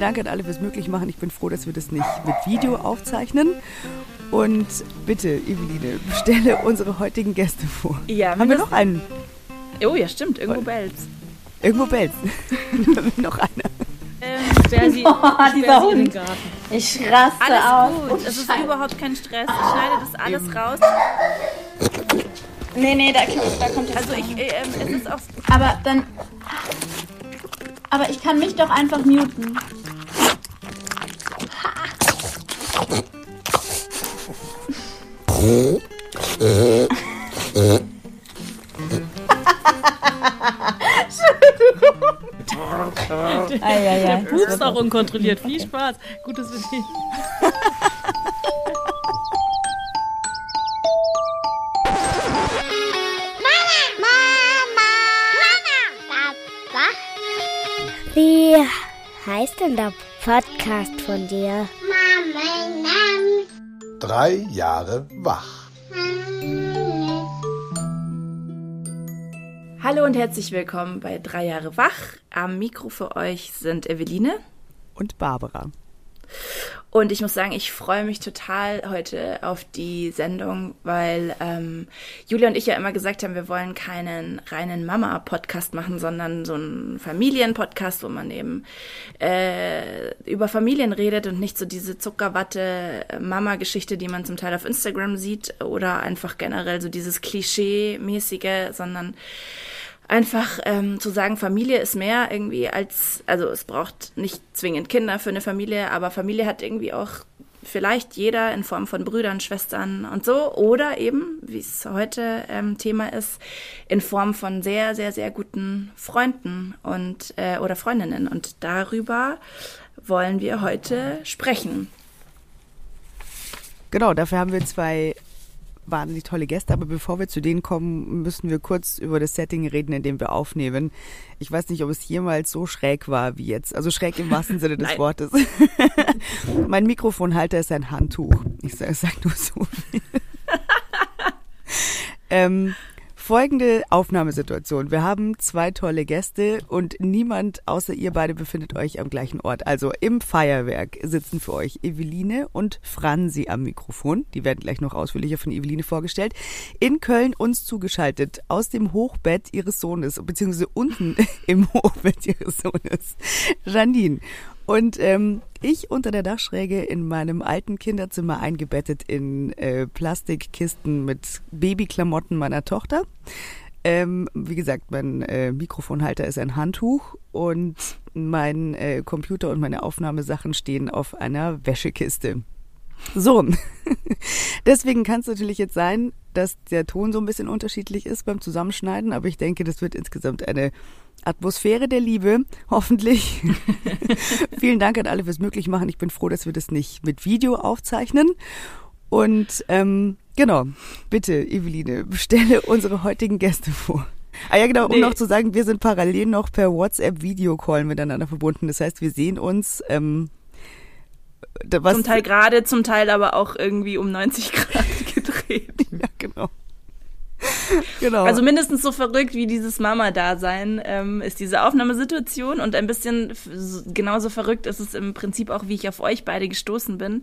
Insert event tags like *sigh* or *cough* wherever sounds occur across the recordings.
Vielen Dank an alle fürs Möglichmachen. Ich bin froh, dass wir das nicht mit Video aufzeichnen. Und bitte, Eveline, stelle unsere heutigen Gäste vor. Ja, Haben wir noch einen? Oh ja, stimmt, irgendwo bellt Irgendwo bellt *laughs* noch einer. Ähm, sperr sie, Oh, sperr dieser sie in den Hund. Garten. Ich raste Alles aus. gut, Oh, es ist Scheiße. überhaupt kein Stress. Ich schneide das alles raus. Nee, nee, da, da kommt jetzt. Also ich, äh, ähm, es ist auch Aber dann. Aber ich kann mich doch einfach muten. Der Pups auch unkontrolliert. Viel Spaß. Gutes Idee. Wie heißt denn der Podcast von dir? Drei Jahre wach. Hallo und herzlich willkommen bei Drei Jahre Wach. Am Mikro für euch sind Eveline. Und Barbara. Und ich muss sagen, ich freue mich total heute auf die Sendung, weil ähm, Julia und ich ja immer gesagt haben, wir wollen keinen reinen Mama-Podcast machen, sondern so einen Familien-Podcast, wo man eben äh, über Familien redet und nicht so diese Zuckerwatte-Mama-Geschichte, die man zum Teil auf Instagram sieht oder einfach generell so dieses Klischee-mäßige, sondern einfach ähm, zu sagen, Familie ist mehr irgendwie als, also es braucht nicht zwingend Kinder für eine Familie, aber Familie hat irgendwie auch vielleicht jeder in Form von Brüdern, Schwestern und so oder eben, wie es heute ähm, Thema ist, in Form von sehr, sehr, sehr guten Freunden und äh, oder Freundinnen und darüber wollen wir heute sprechen. Genau, dafür haben wir zwei wahnsinnig tolle Gäste, aber bevor wir zu denen kommen, müssen wir kurz über das Setting reden, in dem wir aufnehmen. Ich weiß nicht, ob es jemals so schräg war wie jetzt. Also schräg im wahrsten Sinne des. Wortes. *laughs* mein Mikrofonhalter ist ein Handtuch. Ich sage sag nur so viel. *laughs* ähm, folgende Aufnahmesituation. Wir haben zwei tolle Gäste und niemand außer ihr beide befindet euch am gleichen Ort. Also im Feuerwerk sitzen für euch Eveline und Franzi am Mikrofon. Die werden gleich noch ausführlicher von Eveline vorgestellt. In Köln uns zugeschaltet aus dem Hochbett ihres Sohnes, beziehungsweise unten *laughs* im Hochbett ihres Sohnes, Janine. Und ähm, ich unter der Dachschräge in meinem alten Kinderzimmer eingebettet in äh, Plastikkisten mit Babyklamotten meiner Tochter. Ähm, wie gesagt, mein äh, Mikrofonhalter ist ein Handtuch und mein äh, Computer und meine Aufnahmesachen stehen auf einer Wäschekiste. So, *laughs* deswegen kann es natürlich jetzt sein, dass der Ton so ein bisschen unterschiedlich ist beim Zusammenschneiden, aber ich denke, das wird insgesamt eine Atmosphäre der Liebe, *laughs* hoffentlich. *laughs* Vielen Dank an alle fürs Möglichmachen. Ich bin froh, dass wir das nicht mit Video aufzeichnen. Und ähm, genau, bitte, Eveline, stelle unsere heutigen Gäste vor. Ah ja, genau, um Nee. noch zu sagen, wir sind parallel noch per WhatsApp-Videocall miteinander verbunden. Das heißt, wir sehen uns. Ähm, was, Zum Teil gerade, zum Teil aber auch irgendwie um 90 Grad *laughs* gedreht. Ja, genau. *laughs* genau. Also mindestens so verrückt wie dieses Mama-Dasein ähm, ist diese Aufnahmesituation und ein bisschen genauso verrückt ist es im Prinzip auch, wie ich auf euch beide gestoßen bin,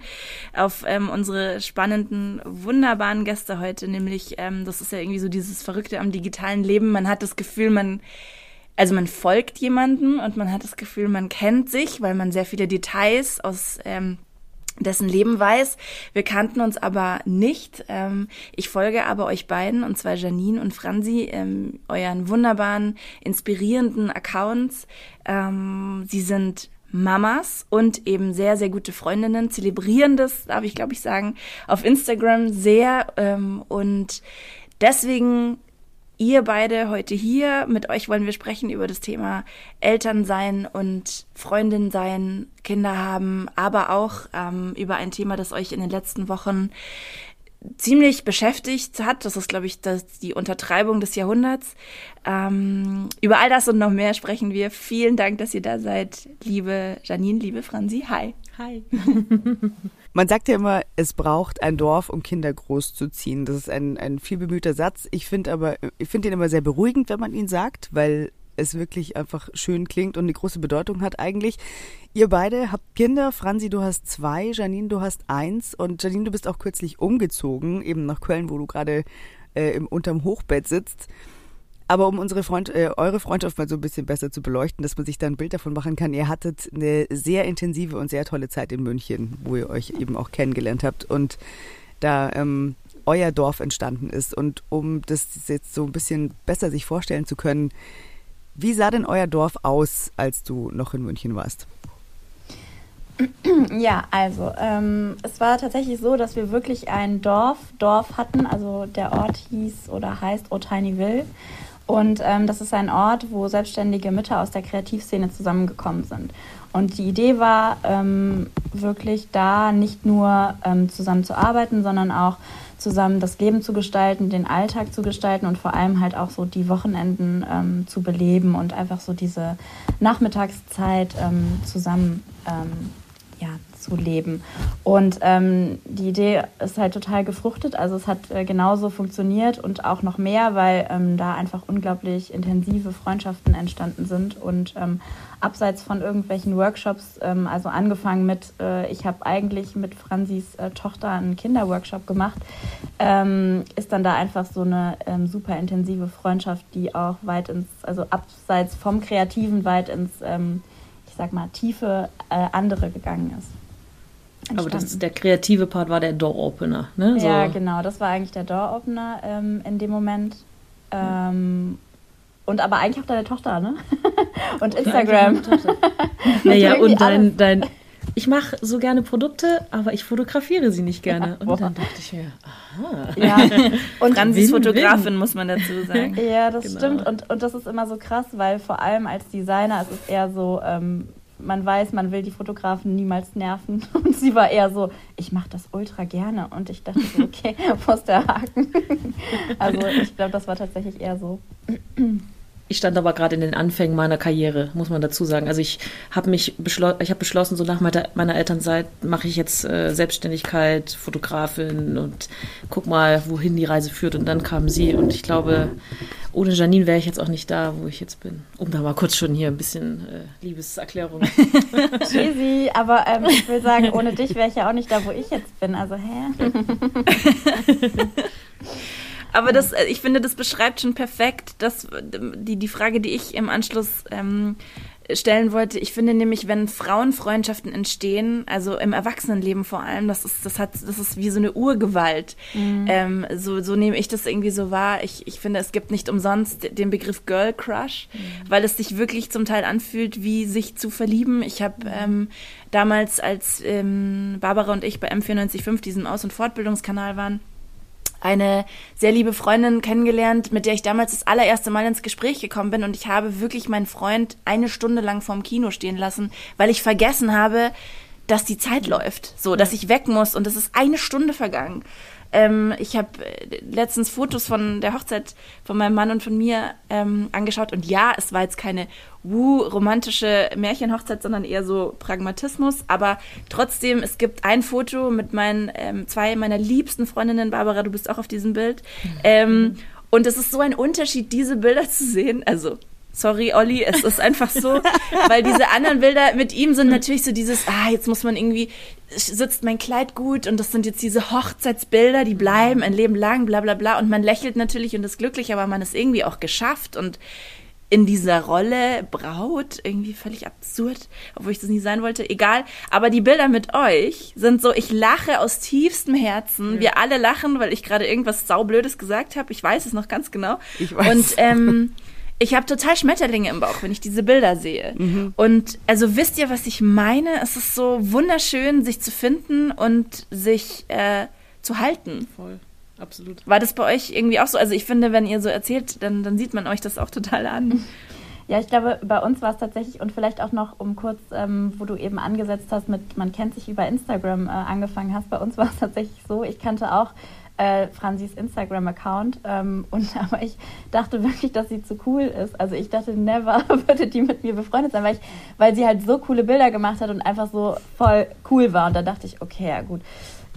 auf ähm, unsere spannenden, wunderbaren Gäste heute, nämlich ähm, das ist ja irgendwie so dieses Verrückte am digitalen Leben. Man hat das Gefühl, man also man folgt jemandem und man hat das Gefühl, man kennt sich, weil man sehr viele Details aus ähm, dessen Leben weiß. Wir kannten uns aber nicht. Ähm, ich folge aber euch beiden, und zwar Janine und Franzi, ähm, euren wunderbaren, inspirierenden Accounts. Ähm, sie sind Mamas und eben sehr, sehr gute Freundinnen, zelebrieren das, darf ich glaube ich sagen, auf Instagram sehr. Und deswegen ihr beide heute hier. Mit euch wollen wir sprechen über das Thema Elternsein und Freundin sein, Kinder haben, aber auch ähm, über ein Thema, das euch in den letzten Wochen ziemlich beschäftigt hat. Das ist, glaube ich, das, die Untertreibung des Jahrhunderts. Ähm, über all das und noch mehr sprechen wir. Vielen Dank, dass ihr da seid, liebe Janine, liebe Franzi. Hi. Hi. *laughs* Man sagt ja immer, es braucht ein Dorf, um Kinder großzuziehen. Das ist ein, ein viel bemühter Satz. Ich finde aber, ich finde ihn immer sehr beruhigend, wenn man ihn sagt, weil es wirklich einfach schön klingt und eine große Bedeutung hat eigentlich. Ihr beide habt Kinder. Franzi, du hast zwei, Janine, du hast eins und Janine, du bist auch kürzlich umgezogen, eben nach Köln, wo du gerade äh, unterm Hochbett sitzt. Aber um unsere Freund, äh, eure Freundschaft mal so ein bisschen besser zu beleuchten, dass man sich da ein Bild davon machen kann, ihr hattet eine sehr intensive und sehr tolle Zeit in München, wo ihr euch eben auch kennengelernt habt und da ähm, euer Dorf entstanden ist. Und um das jetzt so ein bisschen besser sich vorstellen zu können, wie sah denn euer Dorf aus, als du noch in München warst? *clears throat* Ja, also ähm, es war tatsächlich so, dass wir wirklich ein Dorf, Dorf hatten. Also der Ort hieß oder heißt Otineyville. Und ähm, das ist ein Ort, wo selbstständige Mütter aus der Kreativszene zusammengekommen sind. Und die Idee war ähm, wirklich da nicht nur ähm, zusammen zu arbeiten, sondern auch zusammen das Leben zu gestalten, den Alltag zu gestalten und vor allem halt auch so die Wochenenden ähm, zu beleben und einfach so diese Nachmittagszeit ähm, zusammen ähm, ja, zu leben. Und ähm, die Idee ist halt total gefruchtet. Also es hat äh, genauso funktioniert und auch noch mehr, weil ähm, da einfach unglaublich intensive Freundschaften entstanden sind und ähm, abseits von irgendwelchen Workshops, ähm, also angefangen mit, äh, ich habe eigentlich mit Franzis äh, Tochter einen Kinderworkshop gemacht, ähm, ist dann da einfach so eine ähm, super intensive Freundschaft, die auch weit ins, also abseits vom Kreativen weit ins, ich sag mal, tiefe äh, andere gegangen ist. Entstanden. Aber das, der kreative Part war der Door-Opener, ne? So. Ja, genau, das war eigentlich der Door-Opener ähm, in dem Moment. Ähm, und aber eigentlich auch deine Tochter, ne? *laughs* und Instagram. *laughs* naja, und dein, dein, ich mache so gerne Produkte, aber ich fotografiere sie nicht gerne. Ja, und dann dachte ich mir, aha. Ja, *laughs* und Franzis Fotografin, muss man dazu sagen. Ja, das genau. stimmt. Und, und das ist immer so krass, weil vor allem als Designer ist es eher so, ähm, man weiß, man will die Fotografen niemals nerven. *laughs* Und sie war eher so, ich mache das ultra gerne. Und ich dachte okay, *laughs* wo ist der Haken? *laughs* Also ich glaube, das war tatsächlich eher so. *clears throat* Ich stand aber gerade in den Anfängen meiner Karriere, muss man dazu sagen. Also ich habe mich beschlossen, ich habe beschlossen, so nach meiner, meiner Elternzeit mache ich jetzt äh, Selbstständigkeit, Fotografin und guck mal, wohin die Reise führt. Und dann kam sie und ich glaube, ohne Janine wäre ich jetzt auch nicht da, wo ich jetzt bin. Um da mal kurz schon hier ein bisschen äh, Liebeserklärung. *laughs* *laughs* Easy, aber ähm, ich will sagen, ohne dich wäre ich ja auch nicht da, wo ich jetzt bin. Also hä? *laughs* Aber das, äh, ich finde, das beschreibt schon perfekt das, die, die Frage, die ich im Anschluss ähm, stellen wollte. Ich finde nämlich, wenn Frauenfreundschaften entstehen, also im Erwachsenenleben vor allem, das ist, das hat, das ist wie so eine Urgewalt. Mhm. Ähm, so, so nehme ich das irgendwie so wahr. Ich, ich finde, es gibt nicht umsonst den Begriff Girl Crush, mhm. weil es sich wirklich zum Teil anfühlt, wie sich zu verlieben. Ich habe ähm, damals, als ähm, Barbara und ich bei M945, diesem Aus- und Fortbildungskanal waren, eine sehr liebe Freundin kennengelernt, mit der ich damals das allererste Mal ins Gespräch gekommen bin. Und ich habe wirklich meinen Freund eine Stunde lang vorm Kino stehen lassen, weil ich vergessen habe, dass die Zeit läuft, so, dass ich weg muss. Und es ist eine Stunde vergangen. Ähm, ich habe äh, letztens Fotos von der Hochzeit von meinem Mann und von mir ähm, angeschaut und ja, es war jetzt keine wuh, romantische Märchenhochzeit, sondern eher so Pragmatismus. Aber trotzdem, es gibt ein Foto mit meinen ähm, zwei meiner liebsten Freundinnen, Barbara, du bist auch auf diesem Bild. Mhm. Ähm, und es ist so ein Unterschied, diese Bilder zu sehen. Also Sorry, Olli, es ist einfach so, weil diese anderen Bilder mit ihm sind natürlich so dieses, ah, jetzt muss man irgendwie, sitzt mein Kleid gut und das sind jetzt diese Hochzeitsbilder, die bleiben ein Leben lang, bla bla bla. Und man lächelt natürlich und ist glücklich, aber man ist irgendwie auch geschafft und in dieser Rolle Braut, irgendwie völlig absurd, obwohl ich das nie sein wollte, egal. Aber die Bilder mit euch sind so, ich lache aus tiefstem Herzen. Ja. Wir alle lachen, weil ich gerade irgendwas saublödes gesagt habe. Ich weiß es noch ganz genau. Ich weiß. Und ähm, *laughs* ich habe total Schmetterlinge im Bauch, wenn ich diese Bilder sehe. Mhm. Und also wisst ihr, was ich meine? Es ist so wunderschön, sich zu finden und sich äh, zu halten. Voll. Absolut. War das bei euch irgendwie auch so? Also ich finde, wenn ihr so erzählt, dann, dann sieht man euch das auch total an. *laughs* Ja, ich glaube, bei uns war es tatsächlich und vielleicht auch noch um kurz, ähm, wo du eben angesetzt hast mit, man kennt sich über Instagram äh, angefangen hast. Bei uns war es tatsächlich so, ich kannte auch äh, Franzis Instagram-Account. Ähm, und *laughs* aber ich dachte wirklich, dass sie zu cool ist. Also ich dachte, never *laughs* würde die mit mir befreundet sein, weil, ich, weil sie halt so coole Bilder gemacht hat und einfach so voll cool war. Und da dachte ich, okay, ja gut.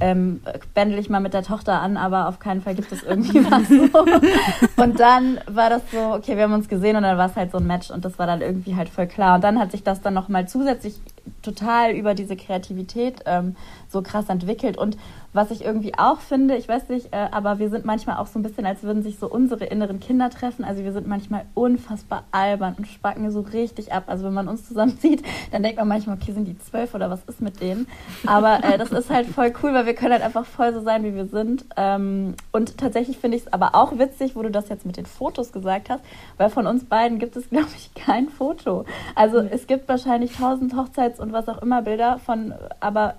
ähm, bändel ich mal mit der Tochter an, aber auf keinen Fall gibt es irgendwie *laughs* was so. Und dann war das so, okay, wir haben uns gesehen und dann war es halt so ein Match und das war dann irgendwie halt voll klar. Und dann hat sich das dann nochmal zusätzlich total über diese Kreativität ähm, so krass entwickelt. Und was ich irgendwie auch finde, ich weiß nicht, äh, aber wir sind manchmal auch so ein bisschen, als würden sich so unsere inneren Kinder treffen. Also wir sind manchmal unfassbar albern und spacken so richtig ab. Also wenn man uns zusammen *laughs* sieht, dann denkt man manchmal, okay, sind die zwölf oder was ist mit denen? Aber äh, das ist halt voll cool, weil wir können halt einfach voll so sein, wie wir sind. Ähm, und tatsächlich finde ich es aber auch witzig, wo du das jetzt mit den Fotos gesagt hast, weil von uns beiden gibt es, *laughs* glaube ich, kein Foto. Also es gibt wahrscheinlich tausend Hochzeits- und was auch immer Bilder von, aber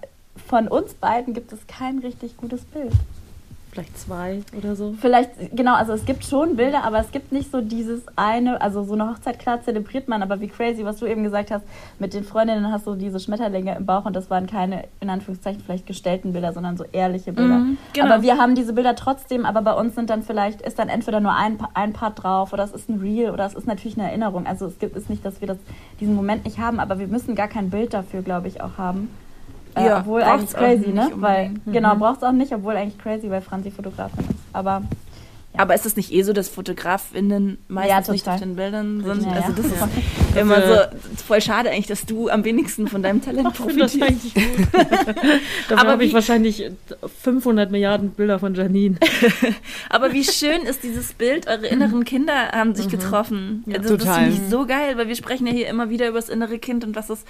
von uns beiden gibt es kein richtig gutes Bild. Vielleicht zwei oder so. Vielleicht, genau, also es gibt schon Bilder, aber es gibt nicht so dieses eine, also so eine Hochzeit, klar zelebriert man, aber wie crazy, was du eben gesagt hast, mit den Freundinnen hast du diese Schmetterlinge im Bauch und das waren keine, in Anführungszeichen, vielleicht gestellten Bilder, sondern so ehrliche Bilder. Mhm, genau. Aber wir haben diese Bilder trotzdem, aber bei uns sind dann vielleicht, ist dann entweder nur ein, ein Part drauf oder es ist ein Reel oder es ist natürlich eine Erinnerung. Also es gibt es nicht, dass wir das, diesen Moment nicht haben, aber wir müssen gar kein Bild dafür, glaube ich, auch haben. Äh, Ja, obwohl eigentlich crazy, auch ne? nicht Weil. Mhm. genau, braucht es auch nicht, obwohl eigentlich crazy, weil Franzi Fotografin ist. Aber Aber ist es nicht eh so, dass FotografInnen meistens Ja, nicht total. auf den Bildern sind? Ja, also ja. das ist Ja. immer so voll schade eigentlich, dass du am wenigsten von deinem Talent finde das profitierst. eigentlich gut. *laughs* Dafür Aber habe ich wahrscheinlich 500 Milliarden Bilder von Janine. *laughs* Aber wie schön ist dieses Bild, eure inneren Kinder haben sich getroffen. Ja. also, das finde ich so geil, weil wir sprechen ja hier immer wieder über das innere Kind und was es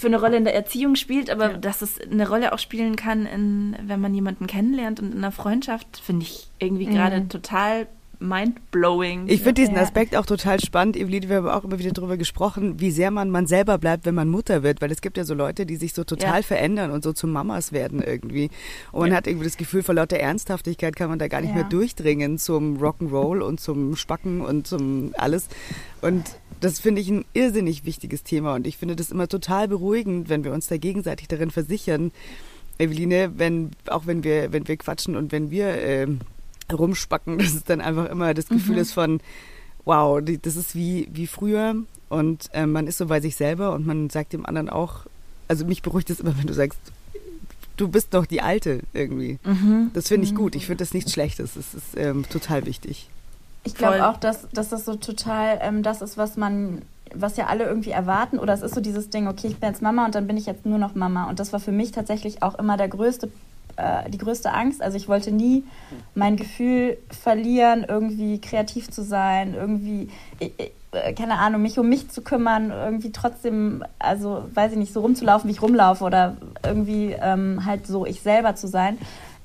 für eine Rolle in der Erziehung spielt, aber Ja. dass es eine Rolle auch spielen kann, in, wenn man jemanden kennenlernt und in einer Freundschaft, finde ich irgendwie gerade total mind-blowing. Ich finde diesen. Aspekt auch total spannend, Eveline, wir haben auch immer wieder darüber gesprochen, wie sehr man man selber bleibt, wenn man Mutter wird, weil es gibt ja so Leute, die sich so total Ja. verändern und so zu Mamas werden irgendwie. Und man Ja. hat irgendwie das Gefühl, vor lauter Ernsthaftigkeit kann man da gar nicht Ja. mehr durchdringen zum Rock'n'Roll und zum Spacken und zum alles. Und das finde ich ein irrsinnig wichtiges Thema und ich finde das immer total beruhigend, wenn wir uns da gegenseitig darin versichern, Eveline, wenn, auch wenn wir, wenn wir quatschen und wenn wir ähm, rumspacken, *laughs* dass es dann einfach immer das Gefühl ist von, wow, die, das ist wie, wie früher und ähm, man ist so bei sich selber und man sagt dem anderen auch, also mich beruhigt es immer, *laughs* wenn du sagst, du bist doch die Alte irgendwie. Mhm. Das finde ich gut. Ich finde das nichts Schlechtes. Das ist ähm, total wichtig. Ich glaube auch, dass, dass das so total ähm, das ist, was man, was ja alle irgendwie erwarten. Oder es ist so dieses Ding, okay, ich bin jetzt Mama und dann bin ich jetzt nur noch Mama. Und das war für mich tatsächlich auch immer der größte, äh, die größte Angst. Also ich wollte nie mein Gefühl verlieren, irgendwie kreativ zu sein, irgendwie, ich, äh, keine Ahnung, mich um mich zu kümmern, irgendwie trotzdem, also weiß ich nicht, so rumzulaufen, wie ich rumlaufe oder irgendwie ähm, halt so ich selber zu sein.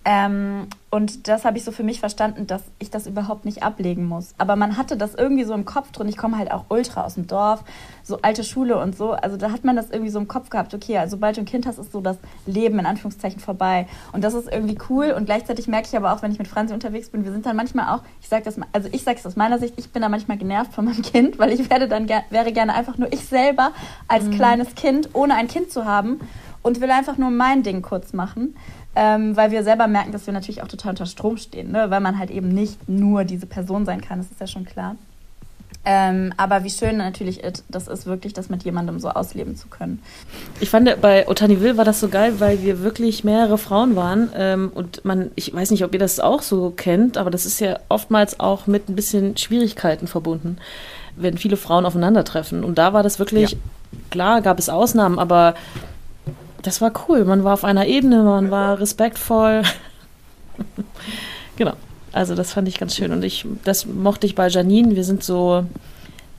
Ähm, und das habe ich so für mich verstanden, dass ich das überhaupt nicht ablegen muss. Aber man hatte das irgendwie so im Kopf drin. Ich komme halt auch ultra aus dem Dorf, so alte Schule und so. Also da hat man das irgendwie so im Kopf gehabt. Okay, also sobald du ein Kind hast, ist so das Leben in Anführungszeichen vorbei. Und das ist irgendwie cool. Und gleichzeitig merke ich aber auch, wenn ich mit Franzi unterwegs bin, wir sind dann manchmal auch, ich sage das, also ich sage es aus meiner Sicht, ich bin da manchmal genervt von meinem Kind, weil ich werde dann ger wäre gerne einfach nur ich selber als kleines Kind, ohne ein Kind zu haben und will einfach nur mein Ding kurz machen. Ähm, weil wir selber merken, dass wir natürlich auch total unter Strom stehen, ne? weil man halt eben nicht nur diese Person sein kann, das ist ja schon klar. Ähm, aber wie schön natürlich it- das ist, wirklich das mit jemandem so ausleben zu können. Ich fand, bei Otaniville war das so geil, weil wir wirklich mehrere Frauen waren. Ähm, und man, ich weiß nicht, ob ihr das auch so kennt, aber das ist ja oftmals auch mit ein bisschen Schwierigkeiten verbunden, wenn viele Frauen aufeinandertreffen. Und da war das wirklich, Ja. klar gab es Ausnahmen, aber das war cool. Man war auf einer Ebene, man war respektvoll. *laughs* genau. Also das fand ich ganz schön. Und ich, das mochte ich bei Janine. Wir sind so,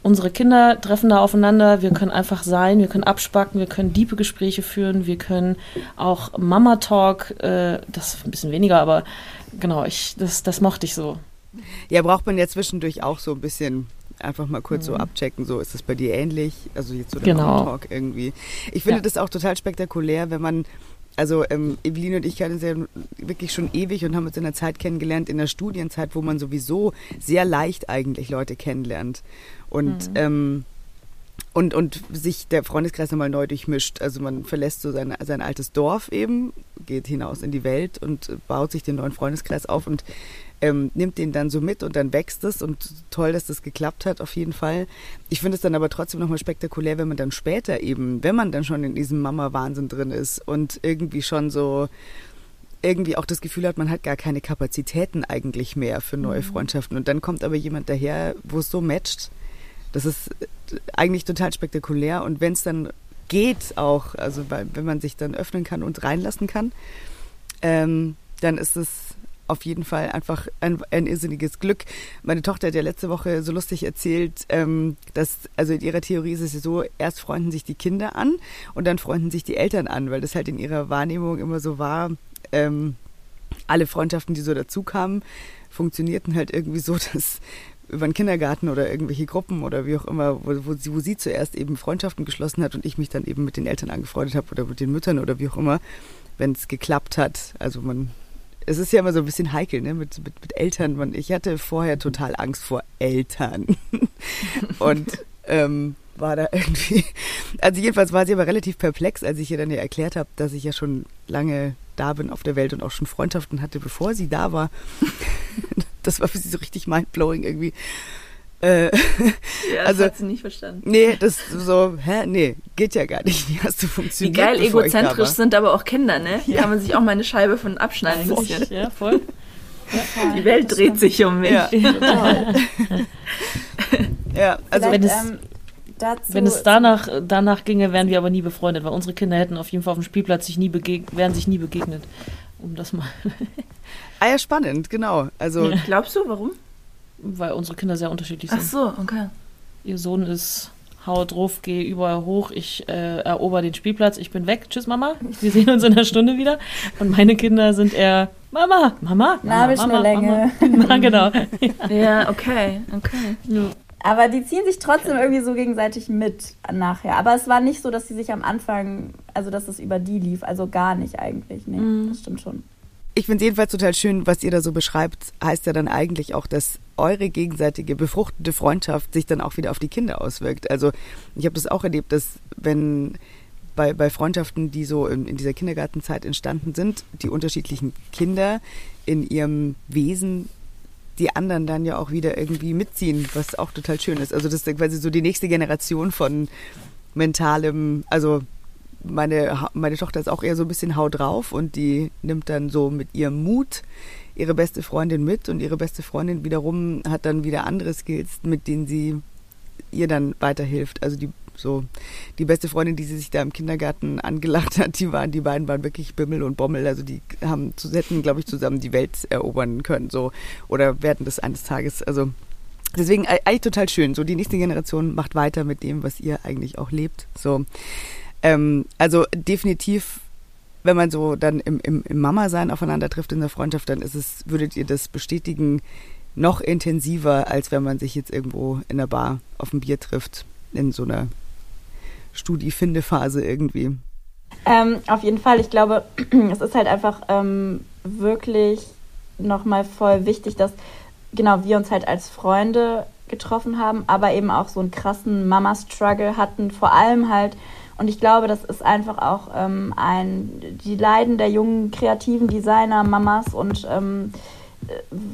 unsere Kinder treffen da aufeinander. Wir können einfach sein, wir können abspacken, wir können diepe Gespräche führen, wir können auch Mama-Talk, äh, das ein bisschen weniger, aber genau, ich, das, das mochte ich so. Ja, braucht man ja zwischendurch auch so ein bisschen einfach mal kurz so abchecken, so ist das bei dir ähnlich? Also jetzt so der Genau. Talk irgendwie. Ich finde Ja. das auch total spektakulär, wenn man, also ähm, Eveline und ich kennen uns ja wirklich schon ewig und haben uns in der Zeit kennengelernt, in der Studienzeit, wo man sowieso sehr leicht eigentlich Leute kennenlernt. Und ähm, und, und sich der Freundeskreis nochmal neu durchmischt. Also man verlässt so sein, sein altes Dorf eben, geht hinaus in die Welt und baut sich den neuen Freundeskreis auf und ähm, nimmt den dann so mit und dann wächst es und toll, dass das geklappt hat, auf jeden Fall. Ich finde es dann aber trotzdem nochmal spektakulär, wenn man dann später eben, wenn man dann schon in diesem Mama-Wahnsinn drin ist und irgendwie schon so irgendwie auch das Gefühl hat, man hat gar keine Kapazitäten eigentlich mehr für neue mhm. Freundschaften. Und dann kommt aber jemand daher, wo es so matcht. Das ist eigentlich total spektakulär. Und wenn es dann geht auch, also wenn man sich dann öffnen kann und reinlassen kann, ähm, dann ist es auf jeden Fall einfach ein, ein irrsinniges Glück. Meine Tochter hat ja letzte Woche so lustig erzählt, ähm, dass, also in ihrer Theorie ist es so, erst freunden sich die Kinder an und dann freunden sich die Eltern an, weil das halt in ihrer Wahrnehmung immer so war, ähm, alle Freundschaften, die so dazu kamen, funktionierten halt irgendwie so, *laughs* dass über den Kindergarten oder irgendwelche Gruppen oder wie auch immer, wo, wo, sie, wo sie zuerst eben Freundschaften geschlossen hat und ich mich dann eben mit den Eltern angefreundet habe oder mit den Müttern oder wie auch immer, wenn es geklappt hat. Also man es ist ja immer so ein bisschen heikel, ne, mit, mit, mit Eltern. Man, ich hatte vorher total Angst vor Eltern. *laughs* und ähm, war da irgendwie. Also jedenfalls war sie aber relativ perplex, als ich ihr dann ja erklärt habe, dass ich ja schon lange da bin auf der Welt und auch schon Freundschaften hatte, bevor sie da war. *laughs* das war für sie so richtig mindblowing irgendwie. Äh, *laughs* ja, das also, hat sie nicht verstanden. Nee, das so, hä, nee, geht ja gar nicht. *laughs* Wie hast du funktioniert? Wie geil egozentrisch sind aber auch Kinder, ne? Ja. Kann man sich auch mal eine Scheibe von abschneiden. Voll. Ja, voll. Die Welt dreht sich um mich. Ja, ja *laughs* also wenn es, ähm, wenn es danach, danach ginge, wären wir aber nie befreundet, weil unsere Kinder hätten auf jeden Fall auf dem Spielplatz sich nie begegnet, wären sich nie begegnet. Um das mal. ah ja, spannend, genau. Also Glaubst du, warum? Weil unsere Kinder sehr unterschiedlich sind. Ach so, okay. Ihr Sohn ist hau drauf, geh überall hoch, ich äh, erober den Spielplatz, ich bin weg, tschüss Mama, wir sehen uns in einer Stunde wieder. Und meine Kinder sind eher Mama, Mama, Nabelschnurlänge. Mama, *laughs* genau. Ja, okay, okay. Ja. Aber die ziehen sich trotzdem irgendwie so gegenseitig mit nachher. Aber es war nicht so, dass sie sich am Anfang, also dass es über die lief, also gar nicht eigentlich. Nee, mhm. das stimmt schon ich finde es jedenfalls total schön, was ihr da so beschreibt, heißt ja dann eigentlich auch, dass eure gegenseitige befruchtende Freundschaft sich dann auch wieder auf die Kinder auswirkt. Also ich habe das auch erlebt, dass wenn bei, bei Freundschaften, die so in, in dieser Kindergartenzeit entstanden sind, die unterschiedlichen Kinder in ihrem Wesen die anderen dann ja auch wieder irgendwie mitziehen, was auch total schön ist. Also das ist quasi so die nächste Generation von mentalem, also meine, meine Tochter ist auch eher so ein bisschen hau drauf und die nimmt dann so mit ihrem Mut ihre beste Freundin mit und ihre beste Freundin wiederum hat dann wieder andere Skills, mit denen sie ihr dann weiterhilft. Also die so die beste Freundin, die sie sich da im Kindergarten angelacht hat, die waren die beiden waren wirklich Bimmel und Bommel, also die haben hätten glaube ich zusammen die Welt erobern können so oder werden das eines Tages, also deswegen eigentlich total schön. So die nächste Generation macht weiter mit dem, was ihr eigentlich auch lebt. So ähm, also definitiv, wenn man so dann im, im, im Mama-Sein aufeinander trifft in der Freundschaft, dann ist es, würdet ihr das bestätigen, noch intensiver, als wenn man sich jetzt irgendwo in der Bar auf ein Bier trifft, in so einer Studi-Finde-Phase irgendwie. Ähm, auf jeden Fall, ich glaube, *clears throat* es ist halt einfach ähm, wirklich nochmal voll wichtig, dass genau wir uns halt als Freunde getroffen haben, aber eben auch so einen krassen Mama-Struggle hatten, vor allem halt und ich glaube, das ist einfach auch ähm, ein, die Leiden der jungen kreativen Designer, Mamas und ähm,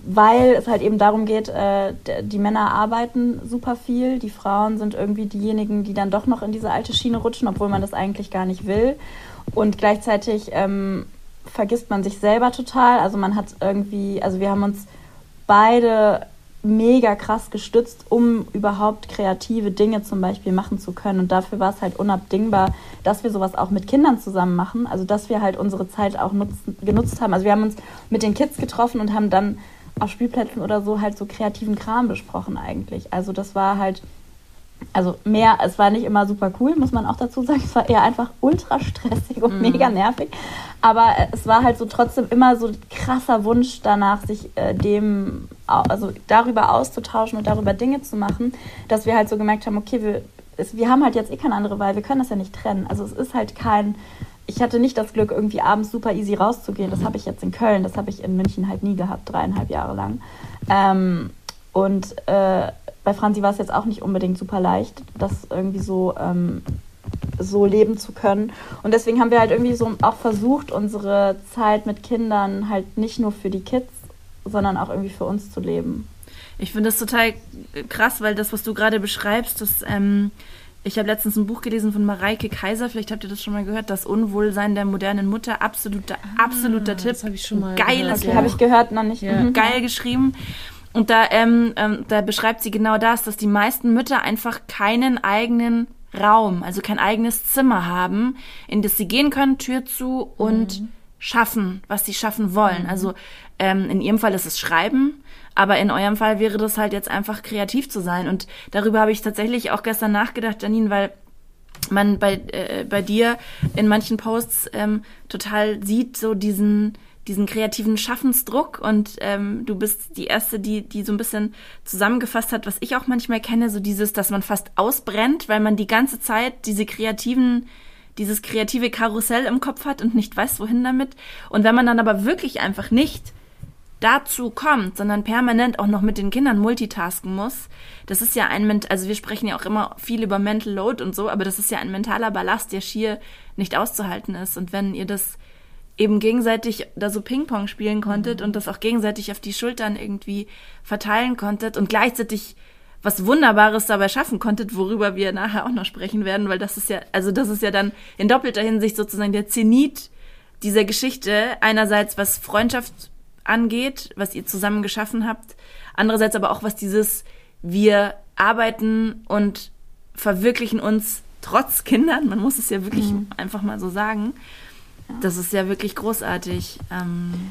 weil es halt eben darum geht, äh, die Männer arbeiten super viel, die Frauen sind irgendwie diejenigen, die dann doch noch in diese alte Schiene rutschen, obwohl man das eigentlich gar nicht will. Und gleichzeitig ähm, vergisst man sich selber total. Also man hat irgendwie, also wir haben uns beide mega krass gestützt, um überhaupt kreative Dinge zum Beispiel machen zu können. Und dafür war es halt unabdingbar, dass wir sowas auch mit Kindern zusammen machen. Also dass wir halt unsere Zeit auch nutzen, genutzt haben. Also wir haben uns mit den Kids getroffen und haben dann auf Spielplätzen oder so halt so kreativen Kram besprochen eigentlich. Also das war halt also mehr, es war nicht immer super cool, muss man auch dazu sagen. Es war eher einfach ultra stressig und mm. mega nervig. Aber äh, es war halt so trotzdem immer so krasser Wunsch danach, sich äh, dem, also darüber auszutauschen und darüber Dinge zu machen, dass wir halt so gemerkt haben, okay, wir, es, wir haben halt jetzt eh keine andere Wahl, wir können das ja nicht trennen. Also es ist halt kein, ich hatte nicht das Glück, irgendwie abends super easy rauszugehen. Das habe ich jetzt in Köln, das habe ich in München halt nie gehabt, dreieinhalb Jahre lang. Ähm, und äh, bei Franzi war es jetzt auch nicht unbedingt super leicht, das irgendwie so, ähm, so leben zu können. Und deswegen haben wir halt irgendwie so auch versucht, unsere Zeit mit Kindern halt nicht nur für die Kids, sondern auch irgendwie für uns zu leben. Ich finde das total krass, weil das, was du gerade beschreibst, das ähm, ich habe letztens ein Buch gelesen von Mareike Kaiser, vielleicht habt ihr das schon mal gehört, Das Unwohlsein der modernen Mutter. Absoluter, ah, absoluter Tipp. Das habe ich schon mal Geiles Okay, habe ich gehört, noch nicht. Ja. Mhm. geil geschrieben. Und da, ähm, ähm, da beschreibt sie genau das, dass die meisten Mütter einfach keinen eigenen Raum, also kein eigenes Zimmer haben, in das sie gehen können, Tür zu und schaffen, was sie schaffen wollen. Also ähm, in ihrem Fall ist es Schreiben, aber in eurem Fall wäre das halt jetzt einfach kreativ zu sein. Und darüber habe ich tatsächlich auch gestern nachgedacht, Janine, weil man bei, äh, bei dir in manchen Posts ähm, total sieht, so diesen, diesen kreativen Schaffensdruck und ähm, du bist die Erste, die, die so ein bisschen zusammengefasst hat, was ich auch manchmal kenne, so dieses, dass man fast ausbrennt, weil man die ganze Zeit diese kreativen, dieses kreative Karussell im Kopf hat und nicht weiß, wohin damit. Und wenn man dann aber wirklich einfach nicht dazu kommt, sondern permanent auch noch mit den Kindern multitasken muss, das ist ja ein, also wir sprechen ja auch immer viel über Mental Load und so, aber das ist ja ein mentaler Ballast, der schier nicht auszuhalten ist. Und wenn ihr das eben gegenseitig da so Ping-Pong spielen konntet und das auch gegenseitig auf die Schultern irgendwie verteilen konntet und gleichzeitig was Wunderbares dabei schaffen konntet, worüber wir nachher auch noch sprechen werden, weil das ist ja, also das ist ja dann in doppelter Hinsicht sozusagen der Zenit dieser Geschichte. Einerseits was Freundschaft angeht, was ihr zusammen geschaffen habt, andererseits aber auch was dieses wir arbeiten und verwirklichen uns trotz Kindern, man muss es ja wirklich einfach mal so sagen. Das ist ja wirklich großartig. Ähm,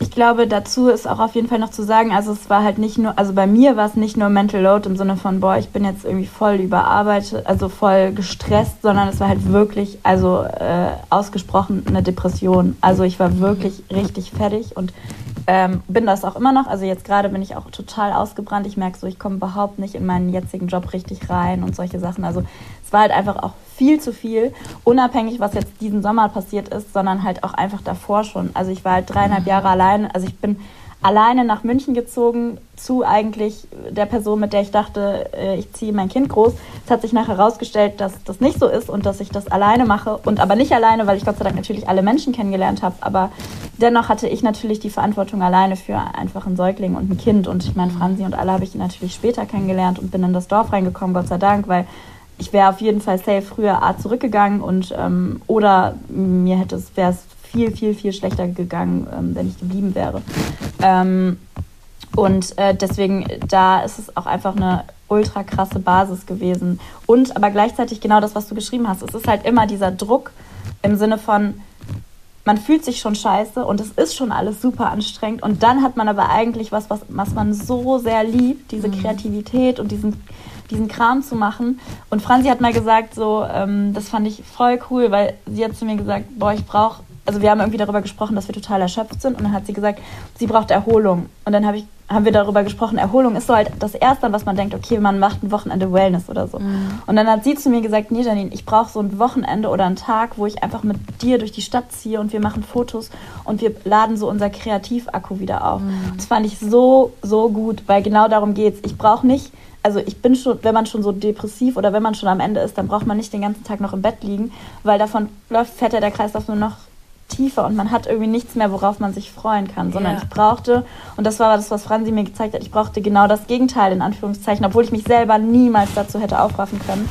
Ich glaube, dazu ist auch auf jeden Fall noch zu sagen, also es war halt nicht nur, also bei mir war es nicht nur Mental Load im Sinne von, boah, ich bin jetzt irgendwie voll überarbeitet, also voll gestresst, sondern es war halt wirklich, also äh, ausgesprochen eine Depression. Also ich war wirklich richtig fertig und ähm, bin das auch immer noch. Also jetzt gerade bin ich auch total ausgebrannt. Ich merke so, ich komme überhaupt nicht in meinen jetzigen Job richtig rein und solche Sachen. Also es war halt einfach auch viel zu viel, unabhängig, was jetzt diesen Sommer passiert ist, sondern halt auch einfach davor schon. Also ich war halt dreieinhalb Jahre alleine. Also ich bin alleine nach München gezogen zu eigentlich der Person, mit der ich dachte, äh, ich ziehe mein Kind groß. Es hat sich nachher herausgestellt, dass das nicht so ist und dass ich das alleine mache. Und aber nicht alleine, weil ich Gott sei Dank natürlich alle Menschen kennengelernt habe. Aber dennoch hatte ich natürlich die Verantwortung alleine für einfach einen Säugling und ein Kind. Und ich meine, Franzi und alle habe ich natürlich später kennengelernt und bin in das Dorf reingekommen, Gott sei Dank, weil ich wäre auf jeden Fall safe früher A zurückgegangen und ähm, oder mir hätte es wäre es viel viel viel schlechter gegangen, ähm, wenn ich geblieben wäre. Ähm, und äh, deswegen da ist es auch einfach eine ultra krasse Basis gewesen und aber gleichzeitig genau das, was du geschrieben hast. Es ist halt immer dieser Druck im Sinne von man fühlt sich schon scheiße und es ist schon alles super anstrengend und dann hat man aber eigentlich was, was, was man so sehr liebt, diese Kreativität und diesen, diesen Kram zu machen. Und Franzi hat mal gesagt, so, ähm, das fand ich voll cool, weil sie hat zu mir gesagt, boah, ich brauche, also wir haben irgendwie darüber gesprochen, dass wir total erschöpft sind und dann hat sie gesagt, sie braucht Erholung. Und dann habe ich haben wir darüber gesprochen, Erholung ist so halt das Erste, an was man denkt, okay, man macht ein Wochenende Wellness oder so. Und dann hat sie zu mir gesagt, nee, Janine, ich brauche so ein Wochenende oder einen Tag, wo ich einfach mit dir durch die Stadt ziehe und wir machen Fotos und wir laden so unser Kreativakku wieder auf. Das fand ich so, so gut, weil genau darum geht's. Ich brauche nicht, also ich bin schon, wenn man schon so depressiv oder wenn man schon am Ende ist, dann braucht man nicht den ganzen Tag noch im Bett liegen, weil davon läuft, fährt ja der Kreislauf nur noch tiefer und man hat irgendwie nichts mehr, worauf man sich freuen kann, sondern Ja. ich brauchte, und das war das, was Franzi mir gezeigt hat, ich brauchte genau das Gegenteil, in Anführungszeichen, obwohl ich mich selber niemals dazu hätte aufraffen können.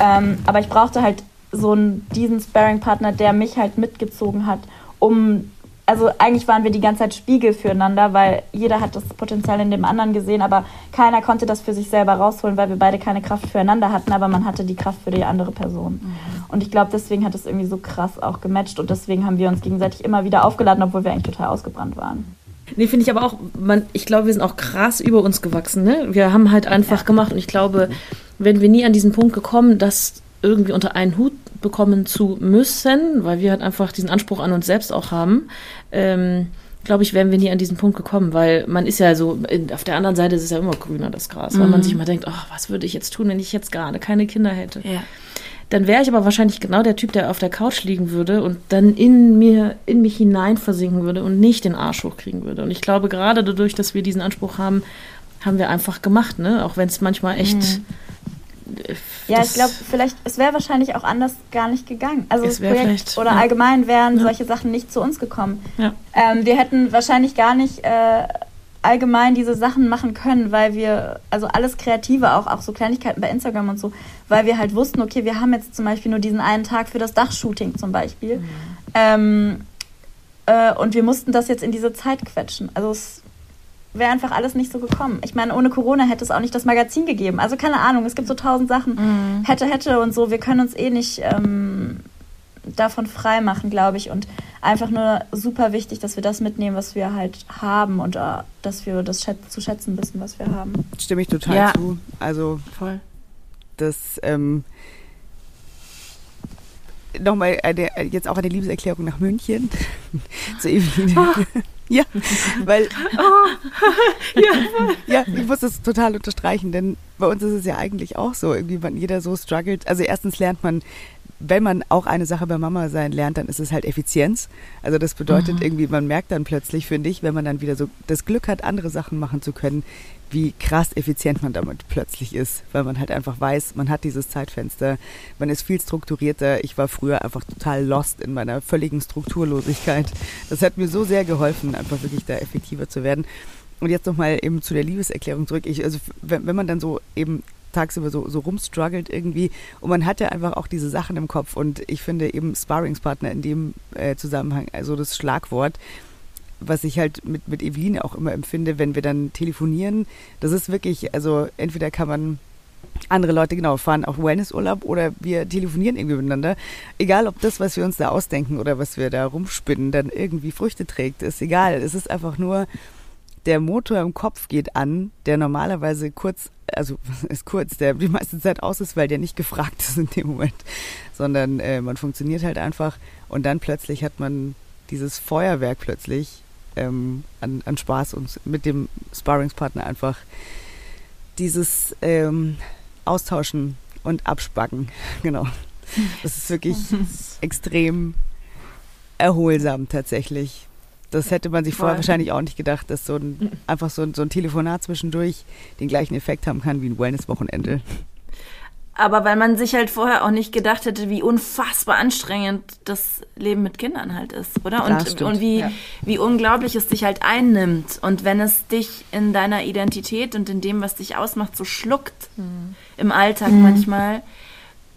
Ähm, aber ich brauchte halt so einen, diesen Sparring-Partner, der mich halt mitgezogen hat, um, also eigentlich waren wir die ganze Zeit Spiegel füreinander, weil jeder hat das Potenzial in dem anderen gesehen, aber keiner konnte das für sich selber rausholen, weil wir beide keine Kraft füreinander hatten, aber man hatte die Kraft für die andere Person. Und ich glaube, deswegen hat es irgendwie so krass auch gematcht und deswegen haben wir uns gegenseitig immer wieder aufgeladen, obwohl wir eigentlich total ausgebrannt waren. Nee, finde ich aber auch, man, ich glaube, wir sind auch krass über uns gewachsen. Ne? Wir haben halt einfach gemacht und ich glaube, wenn wir nie an diesen Punkt gekommen, das irgendwie unter einen Hut bekommen zu müssen, weil wir halt einfach diesen Anspruch an uns selbst auch haben, ähm, glaube ich, wären wir nie an diesen Punkt gekommen, weil man ist ja so, auf der anderen Seite ist es ja immer grüner, das Gras, weil man sich immer denkt, ach, was würde ich jetzt tun, wenn ich jetzt gerade keine Kinder hätte. ja. Dann wäre ich aber wahrscheinlich genau der Typ, der auf der Couch liegen würde und dann in mir, in mich hinein versinken würde und nicht den Arsch hochkriegen würde. Und ich glaube, gerade dadurch, dass wir diesen Anspruch haben, haben wir einfach gemacht, ne? Auch wenn es manchmal echt. äh, Ja, ich glaube, vielleicht, es wäre wahrscheinlich auch anders gar nicht gegangen. Also das Projekt oder ja. allgemein wären Ja. solche Sachen nicht zu uns gekommen. Ja. Ähm, wir hätten wahrscheinlich gar nicht, äh, allgemein diese Sachen machen können, weil wir, also alles Kreative, auch, auch so Kleinigkeiten bei Instagram und so, weil wir halt wussten, okay, wir haben jetzt zum Beispiel nur diesen einen Tag für das Dachshooting zum Beispiel. Mhm. Ähm, äh, und wir mussten das jetzt in diese Zeit quetschen. Also es wäre einfach alles nicht so gekommen. Ich meine, ohne Corona hätte es auch nicht das Magazin gegeben. Also keine Ahnung, es gibt so tausend Sachen. Mhm. Hätte, hätte und so. Wir können uns eh nicht ähm, davon frei machen, glaube ich. Und einfach nur super wichtig, dass wir das mitnehmen, was wir halt haben und uh, dass wir das schät zu schätzen wissen, was wir haben. Stimme ich total ja. zu. Also voll. Das ähm, nochmal eine, jetzt auch eine Liebeserklärung nach München *laughs* zu Eveline. Oh. Ja, *laughs* weil oh. *laughs* ja. ja, ich muss das total unterstreichen, denn bei uns ist es ja eigentlich auch so, irgendwie man jeder so struggelt. Also erstens lernt man wenn man auch eine Sache bei Mama sein lernt, dann ist es halt Effizienz. Also das bedeutet mhm. irgendwie, man merkt dann plötzlich, finde ich, wenn man dann wieder so das Glück hat, andere Sachen machen zu können, wie krass effizient man damit plötzlich ist, weil man halt einfach weiß, man hat dieses Zeitfenster, man ist viel strukturierter. Ich war früher einfach total lost in meiner völligen Strukturlosigkeit. Das hat mir so sehr geholfen, einfach wirklich da effektiver zu werden. Und jetzt nochmal eben zu der Liebeserklärung zurück. Ich, also wenn, wenn man dann so eben tagsüber so, so rumstruggelt irgendwie. Und man hat ja einfach auch diese Sachen im Kopf. Und ich finde eben Sparringspartner in dem äh, Zusammenhang, also das Schlagwort, was ich halt mit, mit Eveline auch immer empfinde, wenn wir dann telefonieren, das ist wirklich, also entweder kann man andere Leute genau fahren auf Wellnessurlaub oder wir telefonieren irgendwie miteinander. Egal, ob das, was wir uns da ausdenken oder was wir da rumspinnen, dann irgendwie Früchte trägt, ist egal. Es ist einfach nur der Motor im Kopf geht an, der normalerweise kurz, also *laughs* ist kurz, der die meiste Zeit aus ist, weil der nicht gefragt ist in dem Moment, sondern äh, man funktioniert halt einfach und dann plötzlich hat man dieses Feuerwerk plötzlich ähm, an, an Spaß und mit dem Sparringspartner einfach dieses ähm, Austauschen und Abspacken, *laughs* genau. Das ist wirklich *laughs* extrem erholsam tatsächlich. Das hätte man sich vorher wahrscheinlich auch nicht gedacht, dass so ein, *laughs* einfach so ein, so ein Telefonat zwischendurch den gleichen Effekt haben kann wie ein Wellness-Wochenende. Aber weil man sich halt vorher auch nicht gedacht hätte, wie unfassbar anstrengend das Leben mit Kindern halt ist, oder? Und, stimmt, und wie, ja. wie unglaublich es dich halt einnimmt. Und wenn es dich in deiner Identität und in dem, was dich ausmacht, so schluckt mhm. im Alltag mhm. manchmal,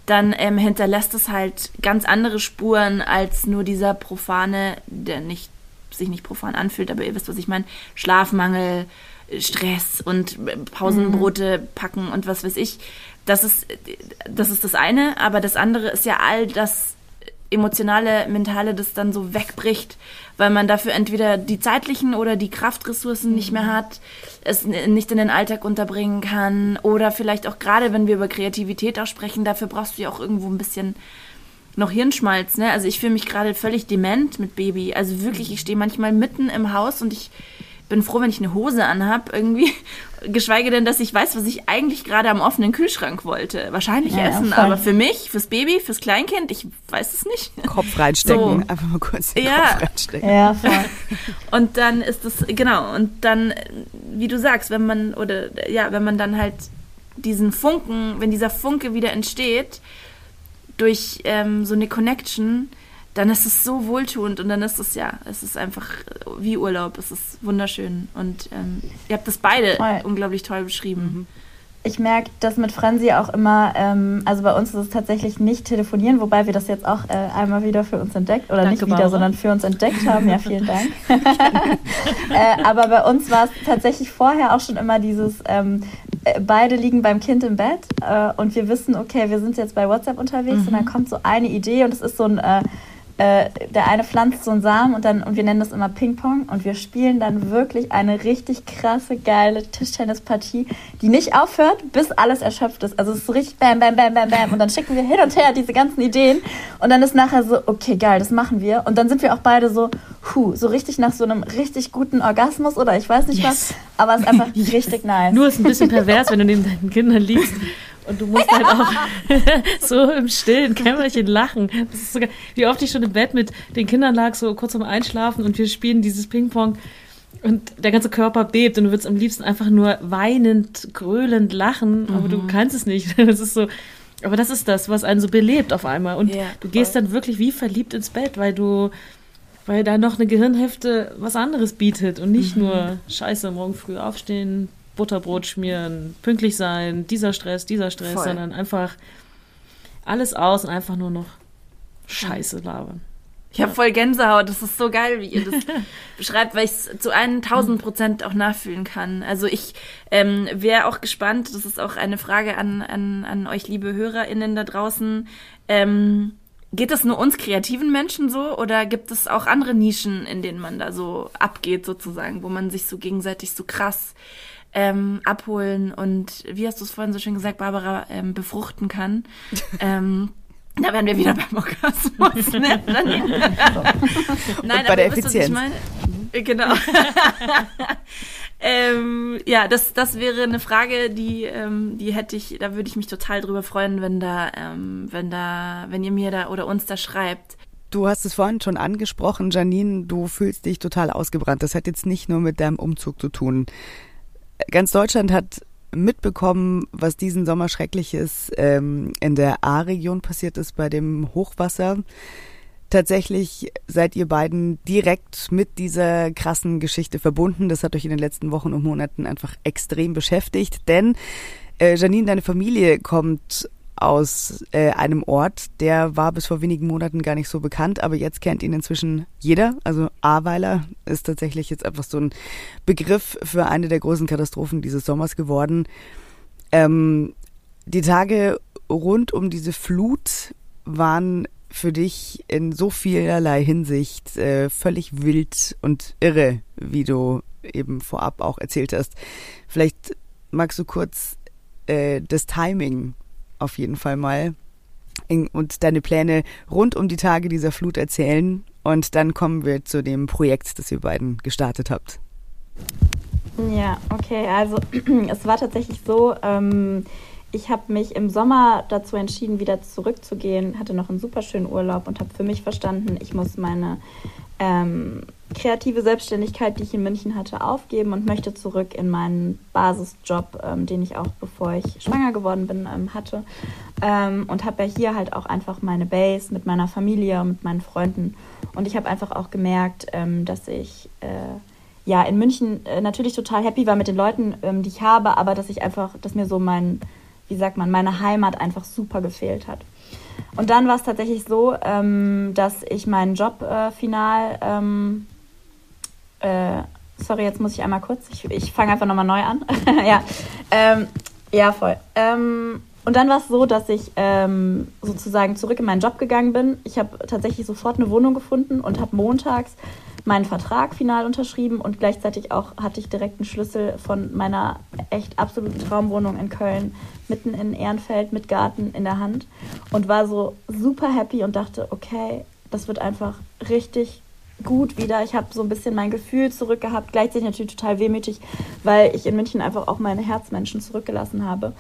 dann ähm, hinterlässt es halt ganz andere Spuren als nur dieser profane, der nicht sich nicht profan anfühlt, aber ihr wisst, was ich meine, Schlafmangel, Stress und Pausenbrote mhm. packen und was weiß ich. Das ist, das ist das eine, aber das andere ist ja all das emotionale, mentale, das dann so wegbricht, weil man dafür entweder die zeitlichen oder die Kraftressourcen nicht mehr mhm. hat, es nicht in den Alltag unterbringen kann oder vielleicht auch gerade, wenn wir über Kreativität auch sprechen, dafür brauchst du ja auch irgendwo ein bisschen noch Hirnschmalz, ne? Also ich fühle mich gerade völlig dement mit Baby. Also wirklich, ich stehe manchmal mitten im Haus und ich bin froh, wenn ich eine Hose anhab irgendwie. *laughs* Geschweige denn, dass ich weiß, was ich eigentlich gerade am offenen Kühlschrank wollte. Wahrscheinlich ja, essen, ja, aber für mich, fürs Baby, fürs Kleinkind, ich weiß es nicht. Kopf *laughs* reinstecken, so. einfach mal kurz den ja. Kopf reinstecken. Ja, voll. *laughs* und dann ist das, genau, und dann, wie du sagst, wenn man, oder ja, wenn man dann halt diesen Funken, wenn dieser Funke wieder entsteht, durch ähm, so eine Connection, dann ist es so wohltuend und dann ist es ja, es ist einfach wie Urlaub, es ist wunderschön und ähm, ihr habt das beide Voll. unglaublich toll beschrieben. Mhm. Ich merke das mit Franzi auch immer, ähm, also bei uns ist es tatsächlich nicht telefonieren, wobei wir das jetzt auch äh, einmal wieder für uns entdeckt, oder Danke, nicht wieder, Barbara. sondern für uns entdeckt haben. Ja, vielen Dank. *laughs* *laughs* äh, aber bei uns war es tatsächlich vorher auch schon immer dieses, ähm, äh, beide liegen beim Kind im Bett äh, und wir wissen, okay, wir sind jetzt bei WhatsApp unterwegs mhm. und dann kommt so eine Idee und es ist so ein äh, äh, der eine pflanzt so einen Samen und dann und wir nennen das immer Ping-Pong und wir spielen dann wirklich eine richtig krasse, geile Tischtennispartie, die nicht aufhört, bis alles erschöpft ist. Also es ist so richtig bam, bam, bam, bam, bam und dann schicken wir hin und her diese ganzen Ideen und dann ist nachher so, okay, geil, das machen wir und dann sind wir auch beide so, hu, so richtig nach so einem richtig guten Orgasmus oder ich weiß nicht yes. was, aber es ist einfach *laughs* richtig nice. Nur ist ein bisschen pervers, wenn du neben deinen Kindern liegst *laughs* und du musst halt auch *laughs* so im stillen Kämmerchen lachen. Das ist sogar, wie oft ich schon im Bett mit den Kindern lag, so kurz vorm Einschlafen und wir spielen dieses Ping-Pong und der ganze Körper bebt und du würdest am liebsten einfach nur weinend, gröhlend lachen, aber mhm. du kannst es nicht. *laughs* Das ist so, aber das ist das, was einen so belebt auf einmal. Und ja, du gehst dann wirklich wie verliebt ins Bett, weil du Weil da noch eine Gehirnhälfte was anderes bietet und nicht mhm. nur Scheiße, morgen früh aufstehen, Butterbrot schmieren, pünktlich sein, dieser Stress, dieser Stress, Voll. sondern einfach alles aus und einfach nur noch Scheiße labern. Ich habe voll Gänsehaut. Das ist so geil, wie ihr das *laughs* beschreibt, weil ich es zu 1000 Prozent auch nachfühlen kann. Also ich ähm, wäre auch gespannt. Das ist auch eine Frage an, an, an euch, liebe HörerInnen da draußen. Ähm, geht das nur uns kreativen Menschen so oder gibt es auch andere Nischen, in denen man da so abgeht sozusagen, wo man sich so gegenseitig so krass ähm, abholen und wie hast du es vorhin so schön gesagt, Barbara, ähm, befruchten kann? *laughs* ähm, da wären wir wieder beim Orgasmus, ne? *laughs* Nein, bei der Effizienz. Wisst, äh, genau. *laughs* ähm, ja, das, das wäre eine Frage, die, ähm, die hätte ich, da würde ich mich total drüber freuen, wenn da, ähm, wenn da, wenn ihr mir da oder uns da schreibt. Du hast es vorhin schon angesprochen, Janine, du fühlst dich total ausgebrannt. Das hat jetzt nicht nur mit deinem Umzug zu tun. Ganz Deutschland hat mitbekommen, was diesen Sommer Schreckliches ähm, in der A-Region passiert ist bei dem Hochwasser. Tatsächlich seid ihr beiden direkt mit dieser krassen Geschichte verbunden. Das hat euch in den letzten Wochen und Monaten einfach extrem beschäftigt, denn äh, Janine, deine Familie kommt aus äh, einem Ort, der war bis vor wenigen Monaten gar nicht so bekannt, aber jetzt kennt ihn inzwischen jeder. Also Ahrweiler ist tatsächlich jetzt einfach so ein Begriff für eine der großen Katastrophen dieses Sommers geworden. Ähm, die Tage rund um diese Flut waren für dich in so vielerlei Hinsicht äh, völlig wild und irre, wie du eben vorab auch erzählt hast. Vielleicht magst du kurz äh, das Timing auf jeden Fall mal und deine Pläne rund um die Tage dieser Flut erzählen. Und dann kommen wir zu dem Projekt, das ihr beiden gestartet habt. Ja, okay. Also *clears throat* es war tatsächlich so, ähm, ich habe mich im Sommer dazu entschieden, wieder zurückzugehen, hatte noch einen super schönen Urlaub und habe für mich verstanden, ich muss meine ähm, kreative Selbstständigkeit, die ich in München hatte, aufgeben und möchte zurück in meinen Basisjob, ähm, den ich auch bevor ich schwanger geworden bin, ähm, hatte. Ähm, und habe ja hier halt auch einfach meine Base mit meiner Familie, mit meinen Freunden. Und ich habe einfach auch gemerkt, ähm, dass ich äh, ja in München äh, natürlich total happy war mit den Leuten, ähm, die ich habe, aber dass ich einfach, dass mir so mein, wie sagt man, meine Heimat einfach super gefehlt hat. Und dann war es tatsächlich so, ähm, dass ich meinen Job äh, final ähm, äh, sorry, jetzt muss ich einmal kurz, ich, ich fange einfach nochmal neu an. *laughs* ja, ähm, ja, voll. Ähm, und dann war es so, dass ich ähm, sozusagen zurück in meinen Job gegangen bin. Ich habe tatsächlich sofort eine Wohnung gefunden und habe montags meinen Vertrag final unterschrieben und gleichzeitig auch hatte ich direkt einen Schlüssel von meiner echt absoluten Traumwohnung in Köln, mitten in Ehrenfeld mit Garten in der Hand und war so super happy und dachte, okay, das wird einfach richtig gut wieder. Ich habe so ein bisschen mein Gefühl zurückgehabt, gleichzeitig natürlich total wehmütig, weil ich in München einfach auch meine Herzmenschen zurückgelassen habe.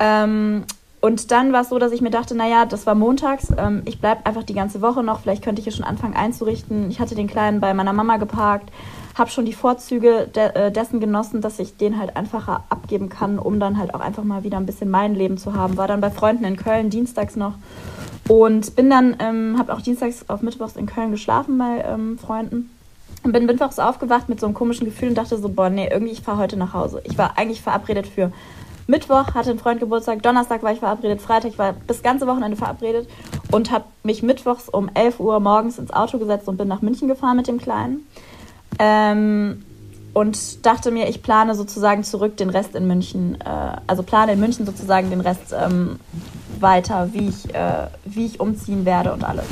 Ähm, und dann war es so, dass ich mir dachte, naja, das war montags, ähm, ich bleibe einfach die ganze Woche noch, vielleicht könnte ich ja schon anfangen einzurichten. Ich hatte den Kleinen bei meiner Mama geparkt, habe schon die Vorzüge de äh, dessen genossen, dass ich den halt einfacher abgeben kann, um dann halt auch einfach mal wieder ein bisschen mein Leben zu haben. War dann bei Freunden in Köln dienstags noch und bin dann, ähm, habe auch dienstags auf Mittwochs in Köln geschlafen bei ähm, Freunden. Und bin mittwochs aufgewacht mit so einem komischen Gefühl und dachte so, boah, nee, irgendwie, ich fahre heute nach Hause. Ich war eigentlich verabredet für Mittwoch, hatte ein Freund Geburtstag, Donnerstag war ich verabredet, Freitag war das ganze Wochenende verabredet und habe mich mittwochs um 11 Uhr morgens ins Auto gesetzt und bin nach München gefahren mit dem Kleinen. Ähm, und dachte mir, ich plane sozusagen zurück den Rest in München, äh, also plane in München sozusagen den Rest ähm, weiter, wie ich, äh, wie ich umziehen werde und alles.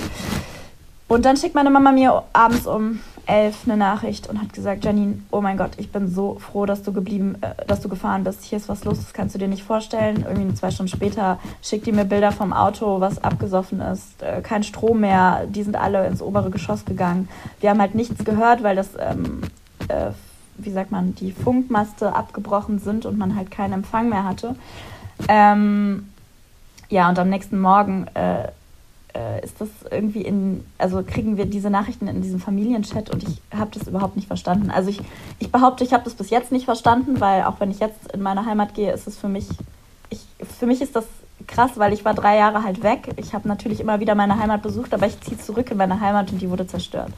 Und dann schickt meine Mama mir abends um elf eine Nachricht und hat gesagt, Janine, oh mein Gott, ich bin so froh, dass du geblieben, äh, dass du gefahren bist. Hier ist was los, das kannst du dir nicht vorstellen. Irgendwie zwei Stunden später schickt die mir Bilder vom Auto, was abgesoffen ist, äh, kein Strom mehr. Die sind alle ins obere Geschoss gegangen. Wir haben halt nichts gehört, weil das, ähm, äh, wie sagt man, die Funkmaste abgebrochen sind und man halt keinen Empfang mehr hatte. Ähm, ja, und am nächsten Morgen äh, äh, ist das irgendwie in, also kriegen wir diese Nachrichten in diesem Familienchat und ich habe das überhaupt nicht verstanden. Also ich, ich behaupte, ich habe das bis jetzt nicht verstanden, weil auch wenn ich jetzt in meine Heimat gehe, ist es für mich, ich, für mich ist das krass, weil ich war drei Jahre halt weg. Ich habe natürlich immer wieder meine Heimat besucht, aber ich ziehe zurück in meine Heimat und die wurde zerstört.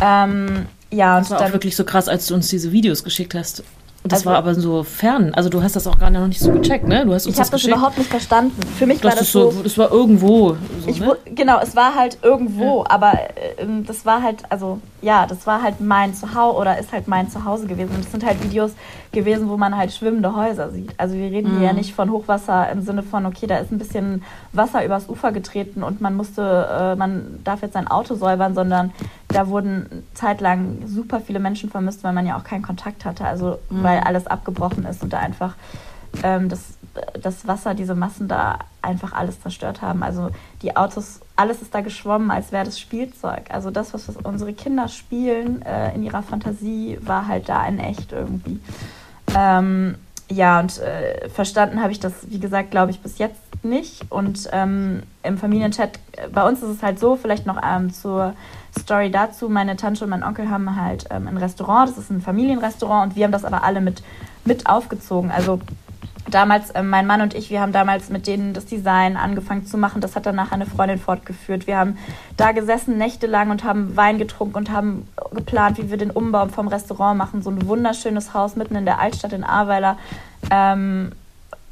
Ähm, ja, das und war dann, auch wirklich so krass, als du uns diese Videos geschickt hast. Und das Also- war aber so fern. Also du hast das auch gar noch nicht so gecheckt, ne? Du hast uns ich habe das geschickt. überhaupt nicht verstanden. Für mich das, war das ist so, das war irgendwo. So, Ich, ne? genau, es war halt irgendwo, aber äh, ähm, das war halt, also ja, das war halt mein Zuhause oder ist halt mein Zuhause gewesen. Und das sind halt Videos gewesen, wo man halt schwimmende Häuser sieht. Also wir reden hier ja nicht von Hochwasser im Sinne von, okay, da ist ein bisschen Wasser übers Ufer getreten und man musste, äh, man darf jetzt sein Auto säubern, sondern da wurden zeitlang super viele Menschen vermisst, weil man ja auch keinen Kontakt hatte. Also weil alles abgebrochen ist und da einfach ähm, das, das Wasser, diese Massen da einfach alles zerstört haben. Also die Autos, alles ist da geschwommen, als wäre das Spielzeug. Also das, was, was unsere Kinder spielen äh, in ihrer Fantasie, war halt da in echt irgendwie. Ähm, ja, und äh, verstanden habe ich das, wie gesagt, glaube ich, bis jetzt nicht. Und ähm, im Familienchat, äh, bei uns ist es halt so, vielleicht noch ähm, zur Story dazu, meine Tante und mein Onkel haben halt ähm, ein Restaurant, das ist ein Familienrestaurant und wir haben das aber alle mit, mit aufgezogen. Also damals, äh, mein Mann und ich, wir haben damals mit denen das Design angefangen zu machen. Das hat danach eine Freundin fortgeführt. Wir haben da gesessen nächtelang und haben Wein getrunken und haben geplant, wie wir den Umbau vom Restaurant machen. So ein wunderschönes Haus mitten in der Altstadt in Ahrweiler. Ähm,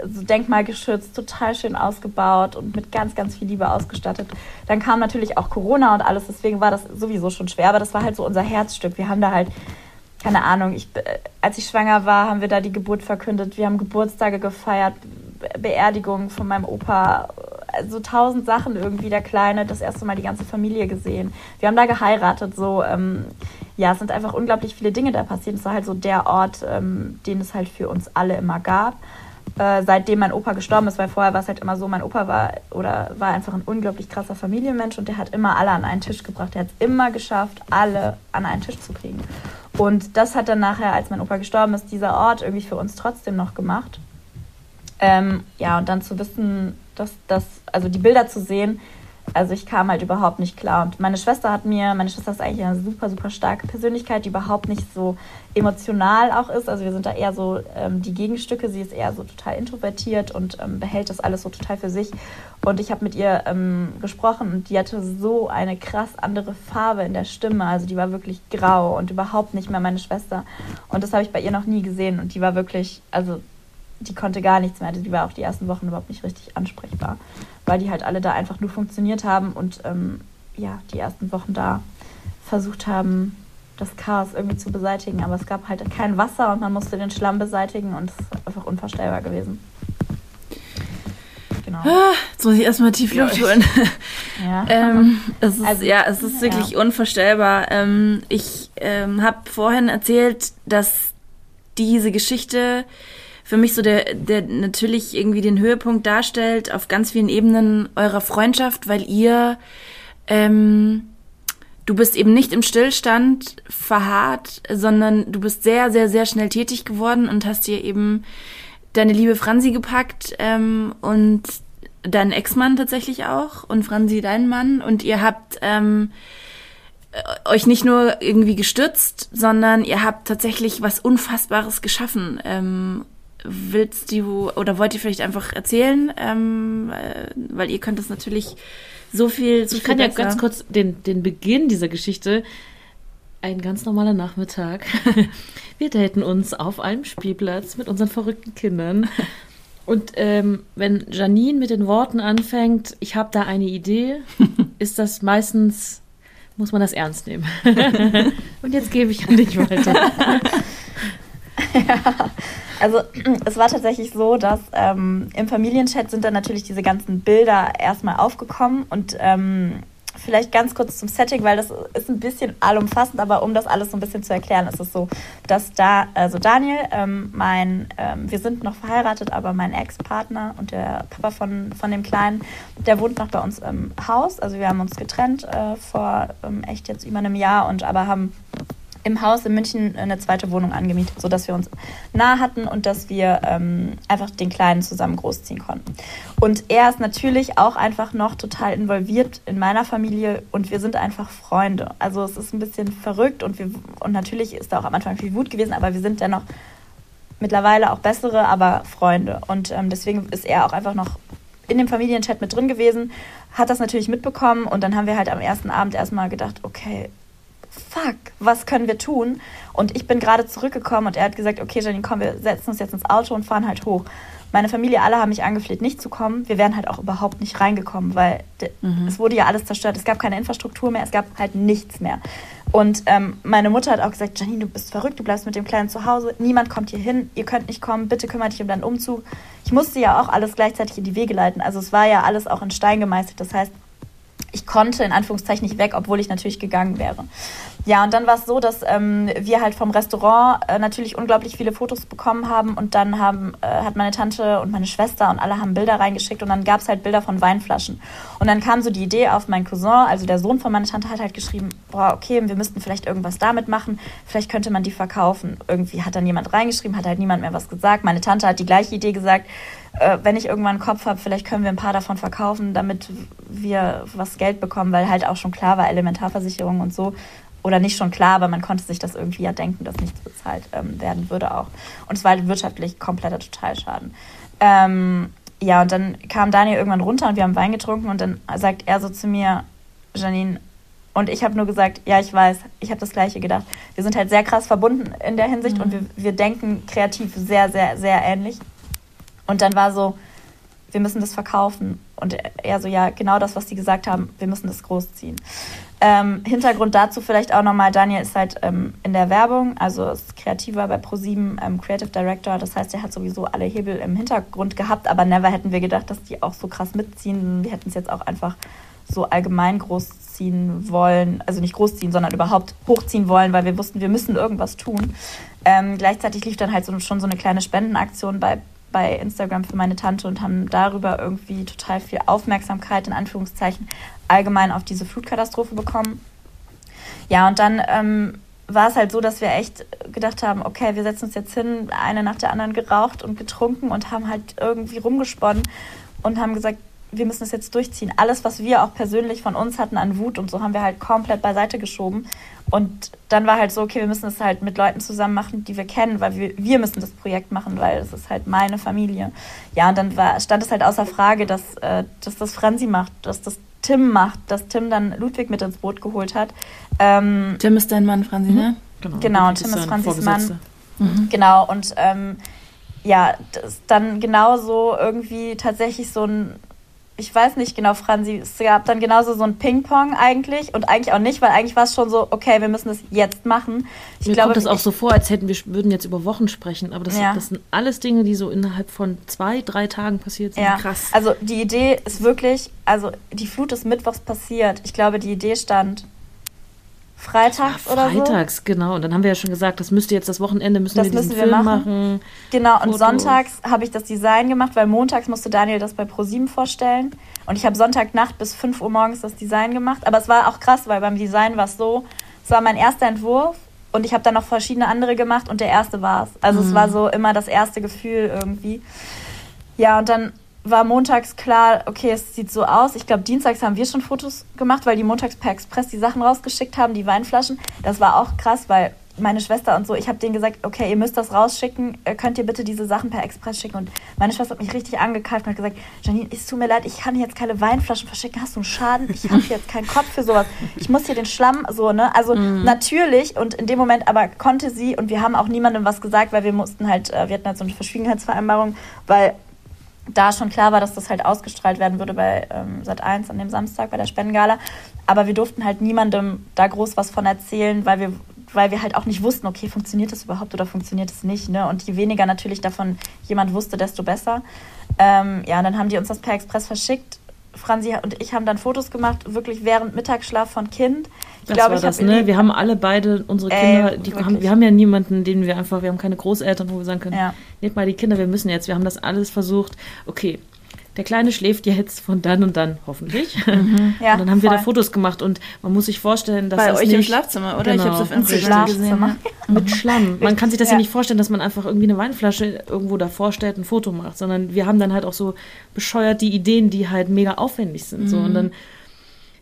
so denkmalgeschützt, total schön ausgebaut und mit ganz, ganz viel Liebe ausgestattet. Dann kam natürlich auch Corona und alles, deswegen war das sowieso schon schwer, aber das war halt so unser Herzstück. Wir haben da halt keine Ahnung, ich, äh, als ich schwanger war, haben wir da die Geburt verkündet. Wir haben Geburtstage gefeiert, Be- Beerdigungen von meinem Opa, so tausend Sachen irgendwie, der Kleine, das erste Mal die ganze Familie gesehen. Wir haben da geheiratet, so, ähm, ja, es sind einfach unglaublich viele Dinge da passiert. Es war halt so der Ort, ähm, den es halt für uns alle immer gab. Äh, seitdem mein Opa gestorben ist, weil vorher war es halt immer so, mein Opa war oder war einfach ein unglaublich krasser Familienmensch und der hat immer alle an einen Tisch gebracht. Der hat es immer geschafft, alle an einen Tisch zu kriegen. Und das hat dann nachher, als mein Opa gestorben ist, dieser Ort irgendwie für uns trotzdem noch gemacht. Ähm, ja, und dann zu wissen, dass das, also die Bilder zu sehen, also ich kam halt überhaupt nicht klar. Und meine Schwester hat mir, meine Schwester ist eigentlich eine super, super starke Persönlichkeit, die überhaupt nicht so emotional auch ist. Also wir sind da eher so ähm, die Gegenstücke. Sie ist eher so total introvertiert und ähm, behält das alles so total für sich. Und ich habe mit ihr ähm, gesprochen und die hatte so eine krass andere Farbe in der Stimme. Also die war wirklich grau und überhaupt nicht mehr meine Schwester. Und das habe ich bei ihr noch nie gesehen. Und die war wirklich, also die konnte gar nichts mehr. Also Die war auch die ersten Wochen überhaupt nicht richtig ansprechbar, weil die halt alle da einfach nur funktioniert haben und ähm, ja, die ersten Wochen da versucht haben, das Chaos irgendwie zu beseitigen. Aber es gab halt kein Wasser und man musste den Schlamm beseitigen und es ist einfach unvorstellbar gewesen. Genau. Jetzt muss ich erstmal tief Luft holen. *laughs* Ja. ähm, es ist, Also, ja, es ist wirklich unvorstellbar. Ähm, ich ähm, habe vorhin erzählt, dass diese Geschichte für mich so der, der natürlich irgendwie den Höhepunkt darstellt auf ganz vielen Ebenen eurer Freundschaft, weil ihr ähm, du bist eben nicht im Stillstand verharrt, sondern du bist sehr, sehr, sehr schnell tätig geworden und hast dir eben deine liebe Franzi gepackt ähm, und deinen Ex-Mann tatsächlich auch und Franzi deinen Mann und ihr habt ähm, äh, euch nicht nur irgendwie gestützt, sondern ihr habt tatsächlich was Unfassbares geschaffen. Ähm, willst du oder wollt ihr vielleicht einfach erzählen, ähm, äh, weil ihr könnt das natürlich so viel, so Ich viel kann ja besser. ganz kurz den, den Beginn dieser Geschichte. Ein ganz normaler Nachmittag. *laughs* Wir daten uns auf einem Spielplatz mit unseren verrückten Kindern. Und ähm, wenn Janine mit den Worten anfängt, ich habe da eine Idee, *laughs* ist das meistens, muss man das ernst nehmen. *laughs* Und jetzt gebe ich an dich weiter. Also *clears throat* es war tatsächlich so, dass ähm, im Familienchat sind dann natürlich diese ganzen Bilder erstmal aufgekommen und ähm, vielleicht ganz kurz zum Setting, weil das ist ein bisschen allumfassend, aber um das alles so ein bisschen zu erklären, ist es so, dass da, also Daniel, ähm, mein, ähm, wir sind noch verheiratet, aber mein Ex-Partner und der Papa von, von dem Kleinen, der wohnt noch bei uns im Haus. Also wir haben uns getrennt äh, vor ähm, echt jetzt über einem Jahr und aber haben im Haus in München eine zweite Wohnung angemietet, sodass wir uns nah hatten und dass wir ähm, einfach den Kleinen zusammen großziehen konnten. Und er ist natürlich auch einfach noch total involviert in meiner Familie und wir sind einfach Freunde. Also es ist ein bisschen verrückt und, wir, und natürlich ist da auch am Anfang viel Wut gewesen, aber wir sind dennoch mittlerweile auch bessere, aber Freunde. Und ähm, deswegen ist er auch einfach noch in dem Familienchat mit drin gewesen, hat das natürlich mitbekommen und dann haben wir halt am ersten Abend erstmal gedacht, okay, fuck, was können wir tun? Und ich bin gerade zurückgekommen und er hat gesagt, okay, Janine, komm, wir setzen uns jetzt ins Auto und fahren halt hoch. Meine Familie, alle haben mich angefleht, nicht zu kommen. Wir wären halt auch überhaupt nicht reingekommen, weil mhm. es wurde ja alles zerstört. Es gab keine Infrastruktur mehr, es gab halt nichts mehr. Und ähm, meine Mutter hat auch gesagt, Janine, du bist verrückt, du bleibst mit dem Kleinen zu Hause, niemand kommt hier hin, ihr könnt nicht kommen, bitte kümmere dich um deinen Umzug. Ich musste ja auch alles gleichzeitig in die Wege leiten. Also es war ja alles auch in Stein gemeißelt. Das heißt, ich konnte in Anführungszeichen nicht weg, obwohl ich natürlich gegangen wäre. Ja, und dann war es so, dass ähm, wir halt vom Restaurant äh, natürlich unglaublich viele Fotos bekommen haben und dann haben, äh, hat meine Tante und meine Schwester und alle haben Bilder reingeschickt und dann gab es halt Bilder von Weinflaschen. Und dann kam so die Idee auf mein Cousin, also der Sohn von meiner Tante hat halt geschrieben, boah, okay, wir müssten vielleicht irgendwas damit machen, vielleicht könnte man die verkaufen. Irgendwie hat dann jemand reingeschrieben, hat halt niemand mehr was gesagt. Meine Tante hat die gleiche Idee gesagt, äh, wenn ich irgendwann einen Kopf habe, vielleicht können wir ein paar davon verkaufen, damit wir was Geld bekommen, weil halt auch schon klar war, Elementarversicherung und so oder nicht schon klar, aber man konnte sich das irgendwie ja denken, dass nichts bezahlt ähm, werden würde auch. Und es war halt wirtschaftlich kompletter Totalschaden. Ähm, ja, und dann kam Daniel irgendwann runter und wir haben Wein getrunken und dann sagt er so zu mir, Janine, und ich habe nur gesagt, ja, ich weiß, ich habe das Gleiche gedacht. Wir sind halt sehr krass verbunden in der Hinsicht mhm. und wir, wir denken kreativ sehr, sehr, sehr ähnlich. Und dann war so, wir müssen das verkaufen. Und er so, ja, genau das, was die gesagt haben, wir müssen das großziehen. Ähm, Hintergrund dazu vielleicht auch nochmal, Daniel ist halt ähm, in der Werbung, also ist kreativer bei ProSieben, ähm, Creative Director, das heißt, er hat sowieso alle Hebel im Hintergrund gehabt, aber never hätten wir gedacht, dass die auch so krass mitziehen. Wir hätten es jetzt auch einfach so allgemein großziehen wollen, also nicht großziehen, sondern überhaupt hochziehen wollen, weil wir wussten, wir müssen irgendwas tun. Ähm, gleichzeitig lief dann halt so, schon so eine kleine Spendenaktion bei bei Instagram für meine Tante und haben darüber irgendwie total viel Aufmerksamkeit in Anführungszeichen allgemein auf diese Flutkatastrophe bekommen. Ja, und dann ähm, war es halt so, dass wir echt gedacht haben, okay, wir setzen uns jetzt hin, eine nach der anderen geraucht und getrunken und haben halt irgendwie rumgesponnen und haben gesagt, wir müssen es jetzt durchziehen. Alles, was wir auch persönlich von uns hatten an Wut und so, haben wir halt komplett beiseite geschoben. Und dann war halt so, okay, wir müssen es halt mit Leuten zusammen machen, die wir kennen, weil wir, wir müssen das Projekt machen, weil es ist halt meine Familie. Ja, und dann war, stand es halt außer Frage, dass, äh, dass das Franzi macht, dass das Tim macht, dass Tim dann Ludwig mit ins Boot geholt hat. Ähm, Tim ist dein Mann, Franzi, ne? Genau, genau Tim ist Franzis Mann. Mhm. Genau, und ähm, ja, das dann genauso irgendwie tatsächlich so ein ich weiß nicht genau, Franzi, es gab dann genauso so ein Ping-Pong eigentlich und eigentlich auch nicht, weil eigentlich war es schon so, okay, wir müssen das jetzt machen. Ich Mir glaube, kommt das auch so vor, als hätten wir würden jetzt über Wochen sprechen, aber das, ja. das sind alles Dinge, die so innerhalb von zwei, drei Tagen passiert sind. Ja. Krass. Also die Idee ist wirklich, also die Flut ist mittwochs passiert. Ich glaube, die Idee stand freitags ja, oder so. Freitags, genau. Und dann haben wir ja schon gesagt, das müsste jetzt das Wochenende, müssen das wir diesen müssen wir Film machen. machen. Genau, Fotos. und sonntags habe ich das Design gemacht, weil montags musste Daniel das bei ProSieben vorstellen. Und ich habe Sonntagnacht bis 5 Uhr morgens das Design gemacht. Aber es war auch krass, weil beim Design war es so, es war mein erster Entwurf und ich habe dann noch verschiedene andere gemacht und der erste war es. Also mhm. es war so immer das erste Gefühl irgendwie. Ja, und dann war montags klar, okay, es sieht so aus. Ich glaube, dienstags haben wir schon Fotos gemacht, weil die montags per Express die Sachen rausgeschickt haben, die Weinflaschen. Das war auch krass, weil meine Schwester und so, ich habe denen gesagt, okay, ihr müsst das rausschicken, äh, könnt ihr bitte diese Sachen per Express schicken. Und meine Schwester hat mich richtig angekeift und hat gesagt, Janine, es tut mir leid, ich kann jetzt keine Weinflaschen verschicken, hast du einen Schaden? Ich habe jetzt keinen Kopf für sowas. Ich muss hier den Schlamm so, ne? Also mhm. natürlich und in dem Moment aber konnte sie und wir haben auch niemandem was gesagt, weil wir mussten halt, äh, wir hatten halt so eine Verschwiegenheitsvereinbarung, weil da schon klar war, dass das halt ausgestrahlt werden würde bei ähm, Sat 1 an dem Samstag bei der Spendengala. Aber wir durften halt niemandem da groß was von erzählen, weil wir, weil wir halt auch nicht wussten, okay, funktioniert das überhaupt oder funktioniert es nicht. Ne? Und je weniger natürlich davon jemand wusste, desto besser. Ähm, ja, dann haben die uns das per Express verschickt. Franzi und ich haben dann Fotos gemacht, wirklich während Mittagsschlaf von Kind. Das glaube, war ich das, ne? Wir haben alle beide unsere Kinder, die haben, wir haben ja niemanden, den wir einfach, wir haben keine Großeltern, wo wir sagen können, ja. nehmt mal die Kinder, wir müssen jetzt, wir haben das alles versucht. Okay, der Kleine schläft jetzt von dann und dann, hoffentlich. Mhm. *laughs* Ja, und dann haben voll. wir da Fotos gemacht und man muss sich vorstellen, dass Bei das euch nicht, im Schlafzimmer, oder? Genau, ich habe es auf Instagram gesehen. Mit Schlamm. *laughs* Man kann sich das ja. ja. nicht vorstellen, dass man einfach irgendwie eine Weinflasche irgendwo davor stellt, ein Foto macht, sondern wir haben dann halt auch so bescheuert die Ideen, die halt mega aufwendig sind. Mhm. So und dann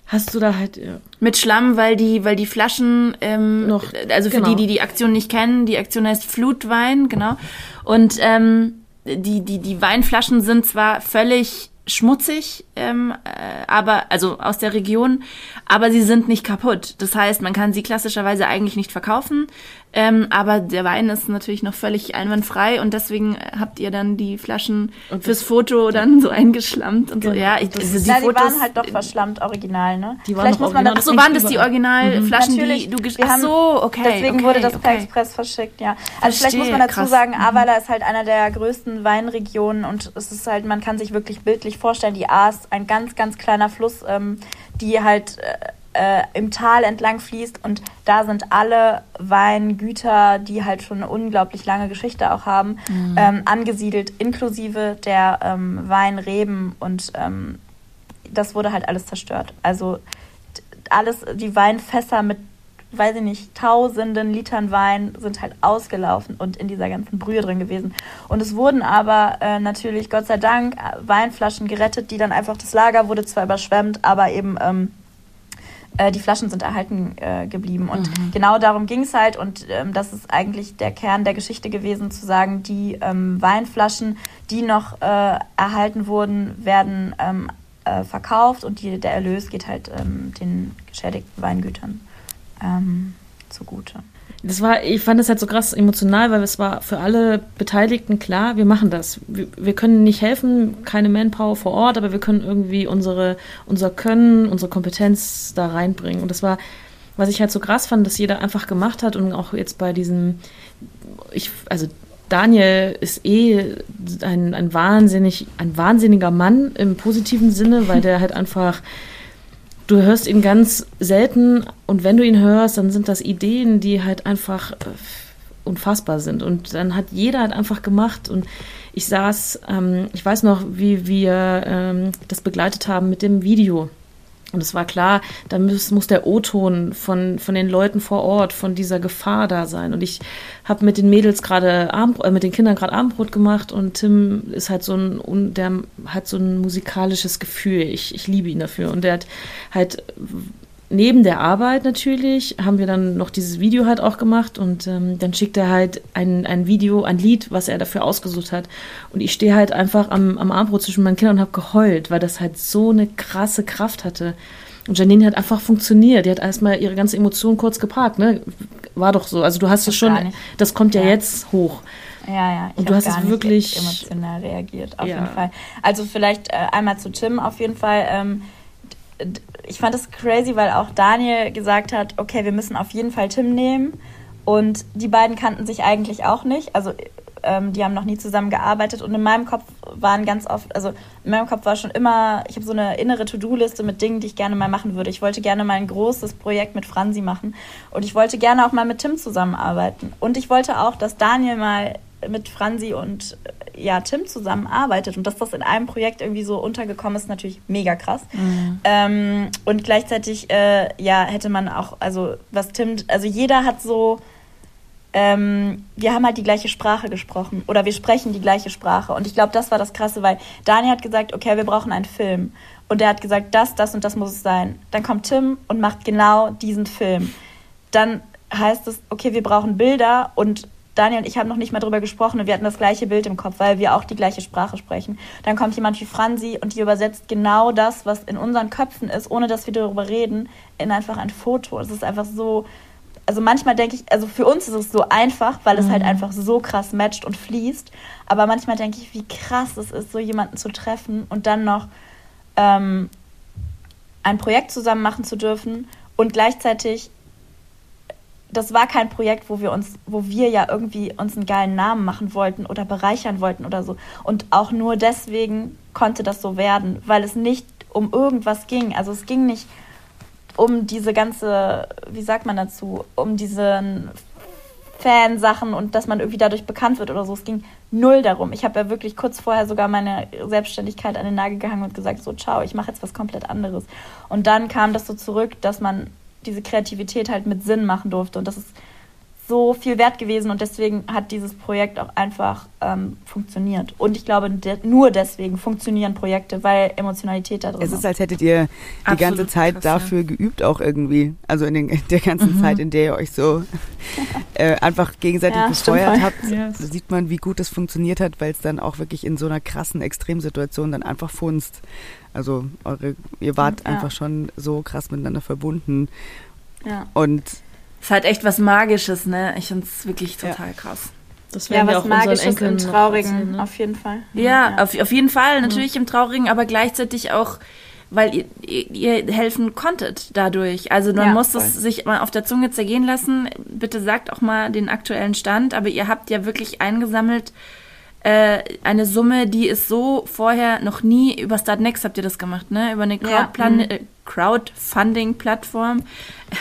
hast du da halt ja. mit Schlamm, weil die, weil die Flaschen ähm, noch, also für genau. die, die die Aktion nicht kennen, die Aktion heißt Flutwein, genau. Und ähm, die, die, die Weinflaschen sind zwar völlig schmutzig, ähm, äh, aber also aus der Region, aber sie sind nicht kaputt. Das heißt, man kann sie klassischerweise eigentlich nicht verkaufen, ähm, aber der Wein ist natürlich noch völlig einwandfrei und deswegen habt ihr dann die Flaschen und fürs Foto dann so eingeschlammt und so. Genau. Ja, ich, also die, Na, die Fotos, waren halt doch verschlammt original, ne? Die waren Vielleicht muss man das so waren das die Originalflaschen, mhm. die du Ach so, okay. Deswegen okay, wurde das okay. per Express verschickt, ja. Also Verstehe, vielleicht muss man dazu krass. sagen, mhm. Ahrweiler ist halt einer der größten Weinregionen und es ist halt, man kann sich wirklich bildlich vorstellen, die Ahr ist ein ganz, ganz kleiner Fluss, ähm, die halt äh, äh, im Tal entlang fließt und da sind alle Weingüter, die halt schon eine unglaublich lange Geschichte auch haben, mhm. ähm, angesiedelt, inklusive der ähm, Weinreben und ähm, das wurde halt alles zerstört. Also alles, die Weinfässer mit, weiß ich nicht, tausenden Litern Wein sind halt ausgelaufen und in dieser ganzen Brühe drin gewesen. Und es wurden aber äh, natürlich, Gott sei Dank, Weinflaschen gerettet, die dann einfach, das Lager wurde zwar überschwemmt, aber eben ähm, äh, die Flaschen sind erhalten äh, geblieben. Und mhm. genau darum ging es halt. Und ähm, das ist eigentlich der Kern der Geschichte gewesen, zu sagen, die ähm, Weinflaschen, die noch äh, erhalten wurden, werden ähm, äh, verkauft und die, der Erlös geht halt ähm, den geschädigten Weingütern ähm, zugute das war, ich fand das halt so krass emotional, weil es war für alle Beteiligten klar, wir machen das. Wir, wir, können nicht helfen, keine Manpower vor Ort, aber wir können irgendwie unsere, unser Können, unsere Kompetenz da reinbringen. Und das war, was ich halt so krass fand, dass jeder einfach gemacht hat und auch jetzt bei diesem, ich, also Daniel ist eh ein, ein wahnsinnig, ein wahnsinniger Mann im positiven Sinne, weil der halt *laughs* einfach du hörst ihn ganz selten und wenn du ihn hörst, dann sind das Ideen, die halt einfach äh, unfassbar sind. Und dann hat jeder halt einfach gemacht und ich saß, ähm, ich weiß noch, wie wir ähm, das begleitet haben mit dem Video. Und es war klar, da muss, muss der O-Ton von, von den Leuten vor Ort, von dieser Gefahr da sein. Und ich habe mit den Mädels gerade äh, mit den Kindern gerade Abendbrot gemacht und Tim ist halt so ein, der hat so ein musikalisches Gefühl. Ich, ich liebe ihn dafür. Und der hat halt neben der Arbeit natürlich haben wir dann noch dieses Video halt auch gemacht und ähm, dann schickt er halt ein, ein Video, ein Lied, was er dafür ausgesucht hat. Und ich stehe halt einfach am, am Armbrot zwischen meinen Kindern und habe geheult, weil das halt so eine krasse Kraft hatte. Und Janine hat einfach funktioniert. Die hat erstmal ihre ganze Emotion kurz geparkt, ne? War doch so. Also du hast es schon, das kommt ja, ja, jetzt hoch. Ja, ja. Ich und du hast es wirklich emotional reagiert, auf ja. jeden Fall. Also vielleicht äh, einmal zu Tim auf jeden Fall. Ähm, ich fand es crazy, weil auch Daniel gesagt hat, okay, wir müssen auf jeden Fall Tim nehmen. Und die beiden kannten sich eigentlich auch nicht. Also ähm, die haben noch nie zusammen gearbeitet. Und in meinem Kopf waren ganz oft, also in meinem Kopf war schon immer, ich habe so eine innere To-Do-Liste mit Dingen, die ich gerne mal machen würde. Ich wollte gerne mal ein großes Projekt mit Franzi machen. Und ich wollte gerne auch mal mit Tim zusammenarbeiten. Und ich wollte auch, dass Daniel mal mit Franzi und ja, Tim zusammenarbeitet und dass das in einem Projekt irgendwie so untergekommen ist, natürlich mega krass. Mhm. Ähm, und gleichzeitig, äh, ja, hätte man auch, also was Tim, also jeder hat so, ähm, wir haben halt die gleiche Sprache gesprochen oder wir sprechen die gleiche Sprache. Und ich glaube, das war das Krasse, weil Daniel hat gesagt, okay, wir brauchen einen Film. Und er hat gesagt, das, das und das muss es sein. Dann kommt Tim und macht genau diesen Film. Dann heißt es, okay, wir brauchen Bilder und Daniel und ich haben noch nicht mal drüber gesprochen und wir hatten das gleiche Bild im Kopf, weil wir auch die gleiche Sprache sprechen. Dann kommt jemand wie Franzi und die übersetzt genau das, was in unseren Köpfen ist, ohne dass wir darüber reden, in einfach ein Foto. Es ist einfach so, also manchmal denke ich, also für uns ist es so einfach, weil es halt mhm. einfach so krass matcht und fließt. Aber manchmal denke ich, wie krass es ist, so jemanden zu treffen und dann noch ähm, ein Projekt zusammen machen zu dürfen und gleichzeitig das war kein Projekt, wo wir uns, wo wir ja irgendwie uns einen geilen Namen machen wollten oder bereichern wollten oder so. Und auch nur deswegen konnte das so werden, weil es nicht um irgendwas ging. Also es ging nicht um diese ganze, wie sagt man dazu, um diese Fansachen und dass man irgendwie dadurch bekannt wird oder so. Es ging null darum. Ich habe ja wirklich kurz vorher sogar meine Selbstständigkeit an den Nagel gehangen und gesagt, so, ciao, ich mache jetzt was komplett anderes. Und dann kam das so zurück, dass man diese Kreativität halt mit Sinn machen durfte. Und das ist so viel wert gewesen und deswegen hat dieses Projekt auch einfach ähm, funktioniert. Und ich glaube, de nur deswegen funktionieren Projekte, weil Emotionalität da drin ist. Es ist, als hättet ihr die Absolut ganze Zeit krass, dafür ja. geübt auch irgendwie. Also in, den, in der ganzen mhm. Zeit, in der ihr euch so *laughs* äh, einfach gegenseitig ja, befeuert habt, yes. sieht man, wie gut es funktioniert hat, weil es dann auch wirklich in so einer krassen Extremsituation dann einfach funzt. Also eure, ihr wart ja. einfach schon so krass miteinander verbunden. Ja. Und ist halt echt was Magisches, ne? Ich finde es wirklich total ja. krass. Das ja, was Magisches im Traurigen, erzählen, ne? auf jeden Fall. Ja, ja. Auf, auf jeden Fall, natürlich mhm. im Traurigen, aber gleichzeitig auch, weil ihr, ihr, helfen konntet dadurch. Also man ja, muss es sich mal auf der Zunge zergehen lassen. Bitte sagt auch mal den aktuellen Stand, aber ihr habt ja wirklich eingesammelt äh, eine Summe, die ist so vorher noch nie über Startnext habt ihr das gemacht, ne? Über eine ja. mhm. äh, Crowdfunding-Plattform.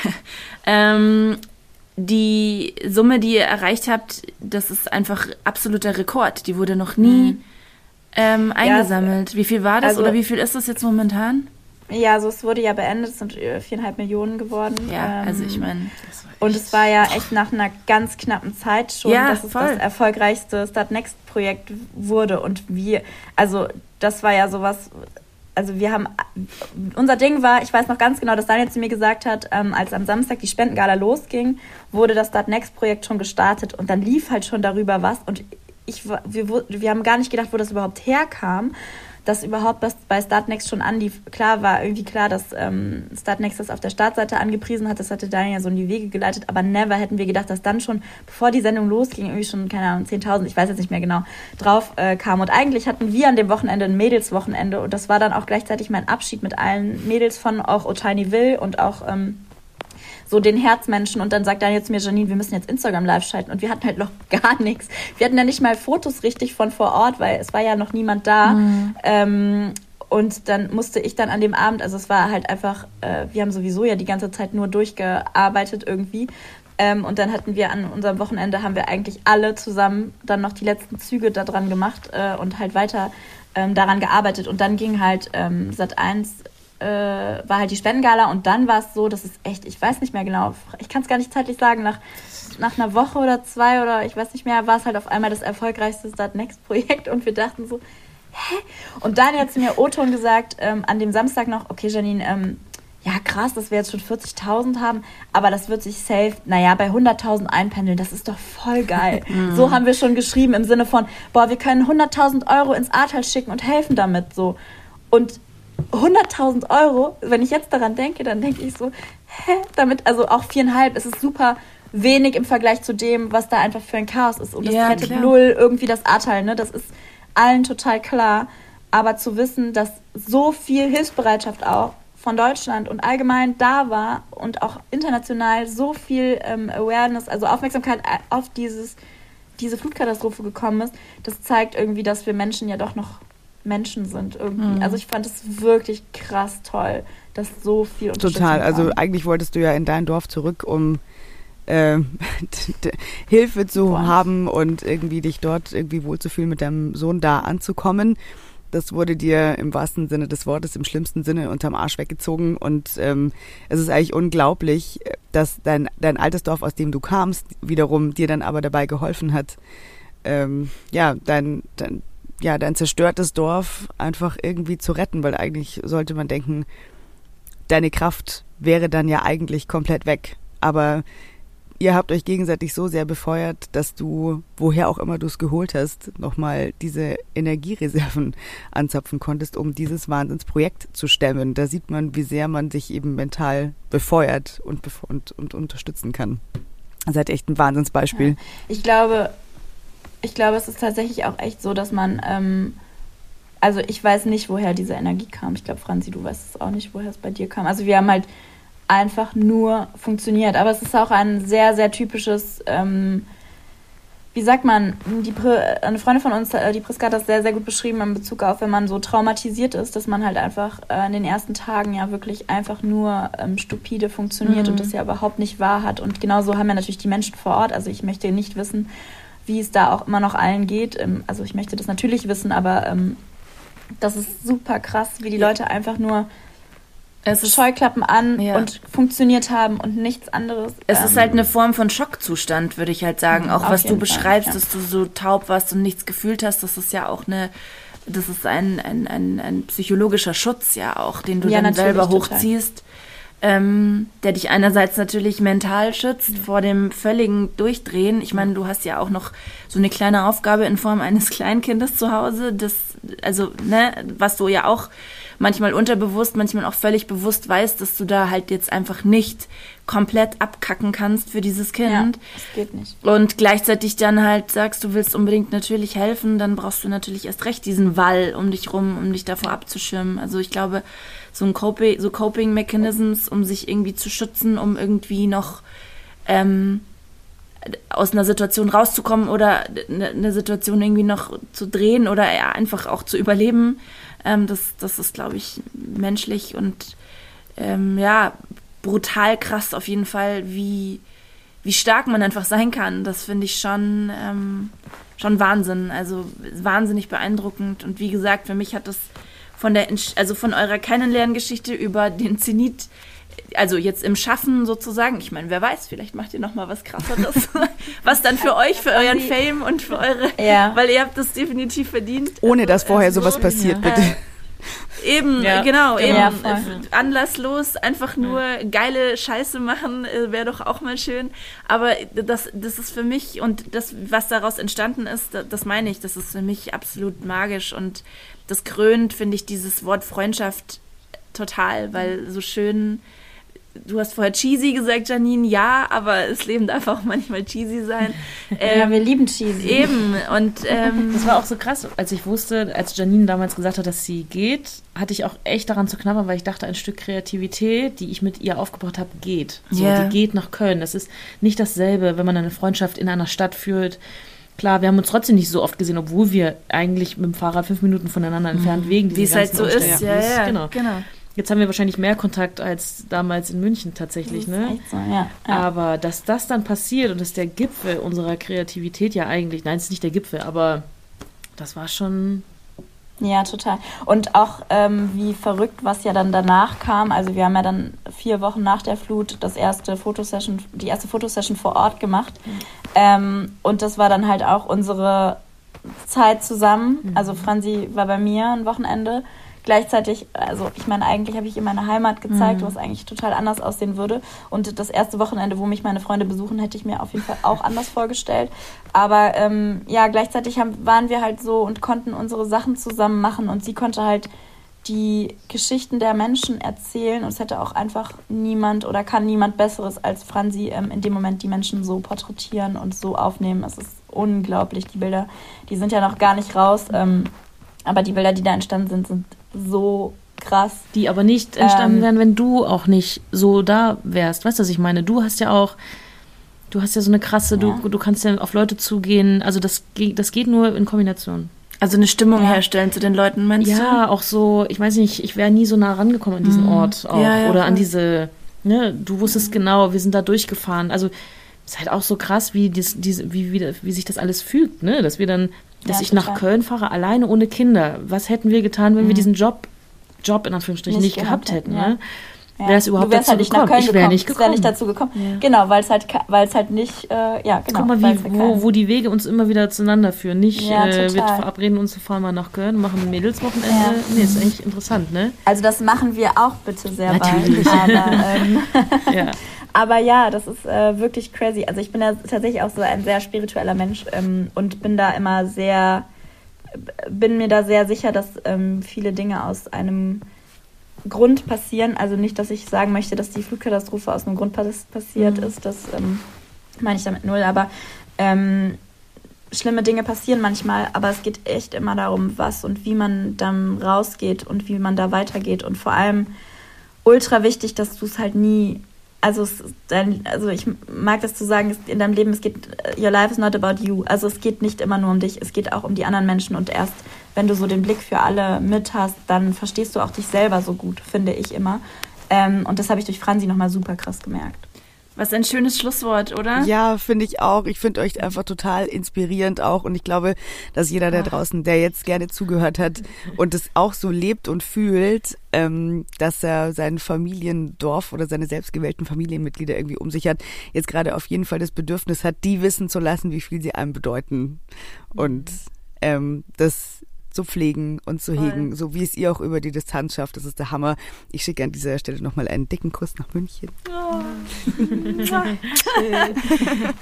*laughs* ähm, die Summe, die ihr erreicht habt, das ist einfach absoluter Rekord. Die wurde noch nie mhm. ähm, eingesammelt. Ja, wie viel war das also, oder wie viel ist das jetzt momentan? Ja, also es wurde ja beendet, es sind viereinhalb Millionen geworden. Ja, ähm, also ich meine. Und es war ja echt nach einer ganz knappen Zeit schon, ja, dass es voll. das erfolgreichste Start Next Projekt wurde. Und wir, also das war ja sowas, also wir haben, unser Ding war, ich weiß noch ganz genau, dass Daniel zu mir gesagt hat, ähm, als am Samstag die Spendengala losging, wurde das Start Next Projekt schon gestartet und dann lief halt schon darüber was und ich, wir, wir haben gar nicht gedacht, wo das überhaupt herkam dass überhaupt was bei Startnext schon anlief. Klar war irgendwie klar, dass ähm, Startnext das auf der Startseite angepriesen hat. Das hatte Daniel ja so in die Wege geleitet. Aber never hätten wir gedacht, dass dann schon, bevor die Sendung losging, irgendwie schon, keine Ahnung, 10.000, ich weiß jetzt nicht mehr genau, drauf äh, kam. Und eigentlich hatten wir an dem Wochenende ein Mädelswochenende. Und das war dann auch gleichzeitig mein Abschied mit allen Mädels von auch Otiny Will und auch... Ähm, so den Herzmenschen und dann sagt dann jetzt mir Janine, wir müssen jetzt Instagram live schalten und wir hatten halt noch *laughs* gar nichts. Wir hatten ja nicht mal Fotos richtig von vor Ort, weil es war ja noch niemand da. Mhm. Ähm, und dann musste ich dann an dem Abend, also es war halt einfach, äh, wir haben sowieso ja die ganze Zeit nur durchgearbeitet irgendwie. Ähm, und dann hatten wir an unserem Wochenende, haben wir eigentlich alle zusammen dann noch die letzten Züge daran gemacht äh, und halt weiter ähm, daran gearbeitet. Und dann ging halt ähm, Sat 1 äh, war halt die Spendengala und dann war es so, das ist echt, ich weiß nicht mehr genau, ich kann es gar nicht zeitlich sagen, nach, nach einer Woche oder zwei oder ich weiß nicht mehr, war es halt auf einmal das erfolgreichste Start Next Projekt und wir dachten so, hä? Und dann hat sie mir O-Ton gesagt, ähm, an dem Samstag noch, okay Janine, ähm, ja krass, dass wir jetzt schon 40.000 haben, aber das wird sich safe, naja, bei 100.000 einpendeln, das ist doch voll geil. *laughs* So haben wir schon geschrieben im Sinne von, boah, wir können 100.000 Euro ins Ahrtal schicken und helfen damit so. Und 100.000 Euro, wenn ich jetzt daran denke, dann denke ich so, hä? Damit, also auch viereinhalb, es ist super wenig im Vergleich zu dem, was da einfach für ein Chaos ist. Und das ja, rettet null irgendwie das Ahrtal, ne? Das ist allen total klar. Aber zu wissen, dass so viel Hilfsbereitschaft auch von Deutschland und allgemein da war und auch international so viel ähm, Awareness, also Aufmerksamkeit auf dieses, diese Flutkatastrophe gekommen ist, das zeigt irgendwie, dass wir Menschen ja doch noch Menschen sind irgendwie. Mhm. Also ich fand es wirklich krass toll, dass so viel Total. Also eigentlich wolltest du ja in dein Dorf zurück, um *laughs* äh, Hilfe zu Boah. haben und irgendwie dich dort irgendwie wohlzufühlen, mit deinem Sohn da anzukommen. Das wurde dir im wahrsten Sinne des Wortes, im schlimmsten Sinne unterm Arsch weggezogen. Und ähm, es ist eigentlich unglaublich, dass dein, dein altes Dorf, aus dem du kamst, wiederum dir dann aber dabei geholfen hat, ähm, ja, dein, dein, ja, dein zerstörtes Dorf einfach irgendwie zu retten, weil eigentlich sollte man denken, deine Kraft wäre dann ja eigentlich komplett weg. Aber ihr habt euch gegenseitig so sehr befeuert, dass du, woher auch immer du es geholt hast, nochmal diese Energiereserven *laughs* anzapfen konntest, um dieses Wahnsinnsprojekt zu stemmen. Da sieht man, wie sehr man sich eben mental befeuert und, und, und unterstützen kann. Seid echt ein Wahnsinnsbeispiel. Ja. Ich glaube, ich glaube, es ist tatsächlich auch echt so, dass man, ähm, also ich weiß nicht, woher diese Energie kam. Ich glaube, Franzi, du weißt es auch nicht, woher es bei dir kam. Also wir haben halt einfach nur funktioniert. Aber es ist auch ein sehr, sehr typisches, ähm, wie sagt man, die, eine Freundin von uns, äh, die Priska, hat das sehr, sehr gut beschrieben in Bezug auf, wenn man so traumatisiert ist, dass man halt einfach äh, in den ersten Tagen ja wirklich einfach nur ähm, stupide funktioniert mhm. und das ja überhaupt nicht wahr hat. Und genauso haben ja natürlich die Menschen vor Ort. Also ich möchte nicht wissen, wie es da auch immer noch allen geht. Ähm, also ich möchte das natürlich wissen, aber ähm, das ist super krass, wie die Leute einfach nur Scheuklappen an ja. und funktioniert haben und nichts anderes. Es ähm, ist halt eine Form von Schockzustand, würde ich halt sagen. Auch was du beschreibst, Fall, ja. dass du so taub warst und nichts gefühlt hast, das ist ja auch eine, das ist ein, ein, ein, ein psychologischer Schutz ja auch, den du ja, dann selber hochziehst. Ähm, der dich einerseits natürlich mental schützt mhm. vor dem völligen Durchdrehen. Ich meine, du hast ja auch noch so eine kleine Aufgabe in Form eines *laughs* Kleinkindes zu Hause, das, also, ne, was du ja auch manchmal unterbewusst, manchmal auch völlig bewusst weißt, dass du da halt jetzt einfach nicht komplett abkacken kannst für dieses Kind. Ja, das geht nicht. Und gleichzeitig dann halt sagst, du willst unbedingt natürlich helfen, dann brauchst du natürlich erst recht diesen Wall um dich rum, um dich davor abzuschirmen. Also ich glaube, so ein Coping, so Coping Mechanisms, um sich irgendwie zu schützen, um irgendwie noch ähm, aus einer Situation rauszukommen oder eine Situation irgendwie noch zu drehen oder einfach auch zu überleben, ähm, das, das ist, glaube ich, menschlich und ähm, ja, brutal krass auf jeden Fall, wie, wie stark man einfach sein kann. Das finde ich schon, ähm, schon Wahnsinn. Also wahnsinnig beeindruckend. Und wie gesagt, für mich hat das von der, also von eurer Kennenlerngeschichte über den Zenit also jetzt im Schaffen sozusagen, ich meine, wer weiß, vielleicht macht ihr noch mal was krasseres, *laughs* was dann für euch, für euren Fame und für eure, ja. weil ihr habt das definitiv verdient. Ohne dass vorher also, sowas passiert, ja. bitte. *laughs* Eben, ja. genau, eben. Ja, anlasslos, einfach nur geile Scheiße machen, äh, wäre doch auch mal schön. Aber das, das ist für mich und das, was daraus entstanden ist, das, das meine ich, das ist für mich absolut magisch und das krönt, finde ich, dieses Wort Freundschaft total, weil so schön du hast vorher cheesy gesagt, Janine, ja, aber das Leben darf auch manchmal cheesy sein. Ähm, *laughs* ja, wir lieben cheesy. Eben. Und ähm, das war auch so krass, als ich wusste, als Janine damals gesagt hat, dass sie geht, hatte ich auch echt daran zu knabbern, weil ich dachte, ein Stück Kreativität, die ich mit ihr aufgebaut habe, geht. So, yeah. die geht nach Köln. Das ist nicht dasselbe, wenn man eine Freundschaft in einer Stadt führt. Klar, wir haben uns trotzdem nicht so oft gesehen, obwohl wir eigentlich mit dem Fahrrad fünf Minuten voneinander entfernt mhm. wegen Wie es halt so ist, ja, ja, genau. genau. Jetzt haben wir wahrscheinlich mehr Kontakt als damals in München tatsächlich, ne? So, ja, ja. Aber dass das dann passiert und dass der Gipfel unserer Kreativität ja eigentlich, nein, es ist nicht der Gipfel, aber das war schon. Ja, total. Und auch ähm, wie verrückt, was ja dann danach kam. Also wir haben ja dann vier Wochen nach der Flut das erste Fotosession, die erste Fotosession vor Ort gemacht. Mhm. Ähm, und das war dann halt auch unsere Zeit zusammen. Mhm. Also Franzi war bei mir ein Wochenende gleichzeitig, also ich meine, eigentlich habe ich ihr meine Heimat gezeigt, mhm. was eigentlich total anders aussehen würde. Und das erste Wochenende, wo mich meine Freunde besuchen, hätte ich mir auf jeden Fall auch anders vorgestellt. Aber ähm, ja, gleichzeitig haben, waren wir halt so und konnten unsere Sachen zusammen machen und sie konnte halt die Geschichten der Menschen erzählen und es hätte auch einfach niemand oder kann niemand Besseres als Franzi ähm, in dem Moment die Menschen so porträtieren und so aufnehmen. Es ist unglaublich, die Bilder, die sind ja noch gar nicht raus, ähm, aber die Bilder, die da entstanden sind, sind so krass. Die aber nicht entstanden ähm, wären, wenn du auch nicht so da wärst. Weißt du, was ich meine? Du hast ja auch, du hast ja so eine krasse, ja. du, du kannst ja auf Leute zugehen. Also das, das geht nur in Kombination. Also eine Stimmung ja. herstellen zu den Leuten, meinst ja, du? Ja, auch so, ich weiß nicht, ich wäre nie so nah rangekommen an diesen mhm. Ort auch. Ja, oder an diese, ne, du wusstest mhm. genau, wir sind da durchgefahren. Also es ist halt auch so krass, wie, dies, diese, wie, wie, wie sich das alles fügt, ne? Dass wir dann dass ja, ich nach Köln fahre, alleine ohne Kinder. Was hätten wir getan, wenn mhm. wir diesen Job, Job in Anführungsstrichen, nicht, nicht gehabt hätten? Ja. Ne? Ja. Wäre es überhaupt dazu halt nicht gekommen? Nach Köln ich wäre nicht gekommen. nicht dazu gekommen. Ja. Genau, weil es halt, weil es halt nicht, äh, ja, genau. Guck mal, wie, wo, wo die Wege uns immer wieder zueinander führen. Nicht, ja, äh, wir verabreden uns zu fahren mal nach Köln, machen ein Mädelswochenende. Ja. Nee, ist eigentlich interessant, ne? Also das machen wir auch bitte sehr Natürlich. bald. Aber, *laughs* ähm, ja. *laughs* Aber ja, das ist äh, wirklich crazy. Also ich bin ja tatsächlich auch so ein sehr spiritueller Mensch ähm, und bin da immer sehr, bin mir da sehr sicher, dass ähm, viele Dinge aus einem Grund passieren. Also nicht, dass ich sagen möchte, dass die Flugkatastrophe aus einem Grund pass passiert mhm. ist. Das ähm, meine ich damit null. Aber ähm, schlimme Dinge passieren manchmal, aber es geht echt immer darum, was und wie man dann rausgeht und wie man da weitergeht. Und vor allem ultra wichtig, dass du es halt nie also, es, also ich mag das zu sagen, in deinem Leben, es geht, your life is not about you. Also es geht nicht immer nur um dich, es geht auch um die anderen Menschen und erst wenn du so den Blick für alle mit hast, dann verstehst du auch dich selber so gut, finde ich immer. Ähm, und das habe ich durch Franzi nochmal super krass gemerkt. Was ein schönes Schlusswort, oder? Ja, finde ich auch. Ich finde euch einfach total inspirierend auch. Und ich glaube, dass jeder da draußen, der jetzt gerne zugehört hat und es auch so lebt und fühlt, ähm, dass er sein Familiendorf oder seine selbstgewählten Familienmitglieder irgendwie um sich hat, jetzt gerade auf jeden Fall das Bedürfnis hat, die wissen zu lassen, wie viel sie einem bedeuten. Und ähm, das zu pflegen und zu hegen, so wie es ihr auch über die Distanz schafft. Das ist der Hammer. Ich schicke an dieser Stelle nochmal einen dicken Kuss nach München. *laughs*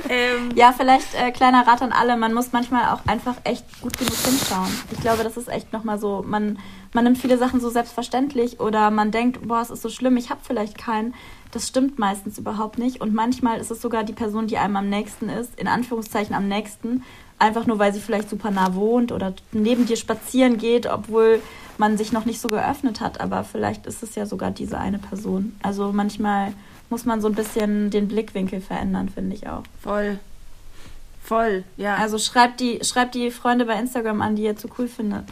ähm, ja, vielleicht äh, kleiner Rat an alle. Man muss manchmal auch einfach echt gut genug hinschauen. Ich glaube, das ist echt nochmal so. Man, man nimmt viele Sachen so selbstverständlich oder man denkt, boah, es ist so schlimm, ich habe vielleicht keinen. Das stimmt meistens überhaupt nicht. Und manchmal ist es sogar die Person, die einem am nächsten ist, in Anführungszeichen am nächsten, einfach nur weil sie vielleicht super nah wohnt oder neben dir spazieren geht, obwohl man sich noch nicht so geöffnet hat. Aber vielleicht ist es ja sogar diese eine Person. Also manchmal muss man so ein bisschen den Blickwinkel verändern, finde ich auch. Voll. Voll, ja. Also schreibt die, schreibt die Freunde bei Instagram an, die ihr zu cool findet.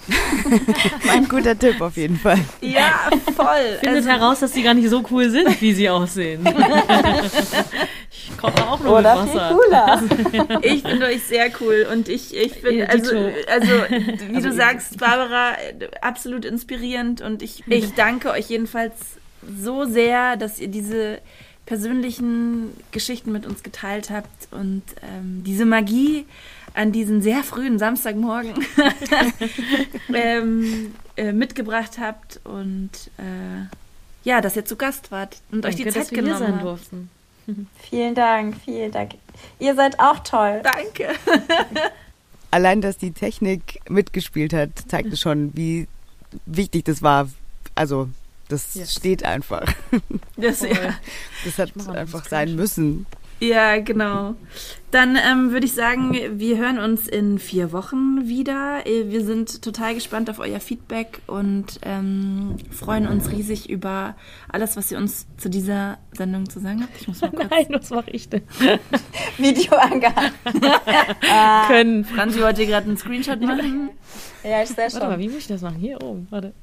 Ein *laughs* guter Tipp auf jeden Fall. Ja, voll. Findet also, heraus, dass sie gar nicht so cool sind, wie sie aussehen. *laughs* ich komme auch nur Oder mit Wasser. Viel cooler. *laughs* Ich finde euch sehr cool und ich, ich finde, also, also *laughs* wie also du sagst, Barbara, absolut inspirierend und ich, ich danke euch jedenfalls so sehr, dass ihr diese persönlichen Geschichten mit uns geteilt habt und ähm, diese Magie an diesen sehr frühen Samstagmorgen *laughs* ähm, äh, mitgebracht habt und äh, ja, dass ihr zu Gast wart und Danke, euch die Zeit genommen sein habt. durften. *laughs* Vielen Dank, vielen Dank. Ihr seid auch toll. Danke. *laughs* Allein, dass die Technik mitgespielt hat, zeigte schon, wie wichtig das war. Also das yes. steht einfach. Das, ja. das hat einfach sein müssen. Ja, genau. Dann ähm, würde ich sagen, wir hören uns in vier Wochen wieder. Äh, wir sind total gespannt auf euer Feedback und ähm, freuen uns riesig über alles, was ihr uns zu dieser Sendung zu sagen habt. Ich muss mal *laughs* kurz Nein, was mache ich denn? *laughs* Video *laughs* äh, Können Franzi heute gerade einen Screenshot machen? Ja, ich sehe schon. Warte mal, wie muss ich das machen? Hier oben, warte.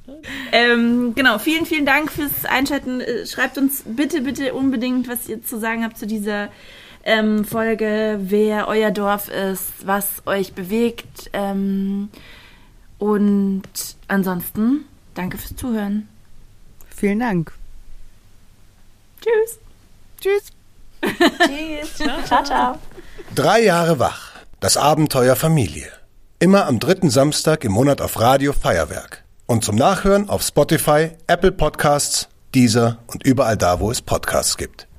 Ähm, genau, vielen, vielen Dank fürs Einschalten. Äh, schreibt uns bitte, bitte unbedingt, was ihr zu sagen habt zu dieser ähm, Folge, wer euer Dorf ist, was euch bewegt. Ähm, und ansonsten, danke fürs Zuhören. Vielen Dank. Tschüss. Tschüss. Tschüss. ciao, ciao. Drei Jahre wach. Das Abenteuer Familie. Immer am dritten Samstag im Monat auf Radio Feuerwerk. Und zum Nachhören auf Spotify, Apple Podcasts, Deezer und überall da, wo es Podcasts gibt.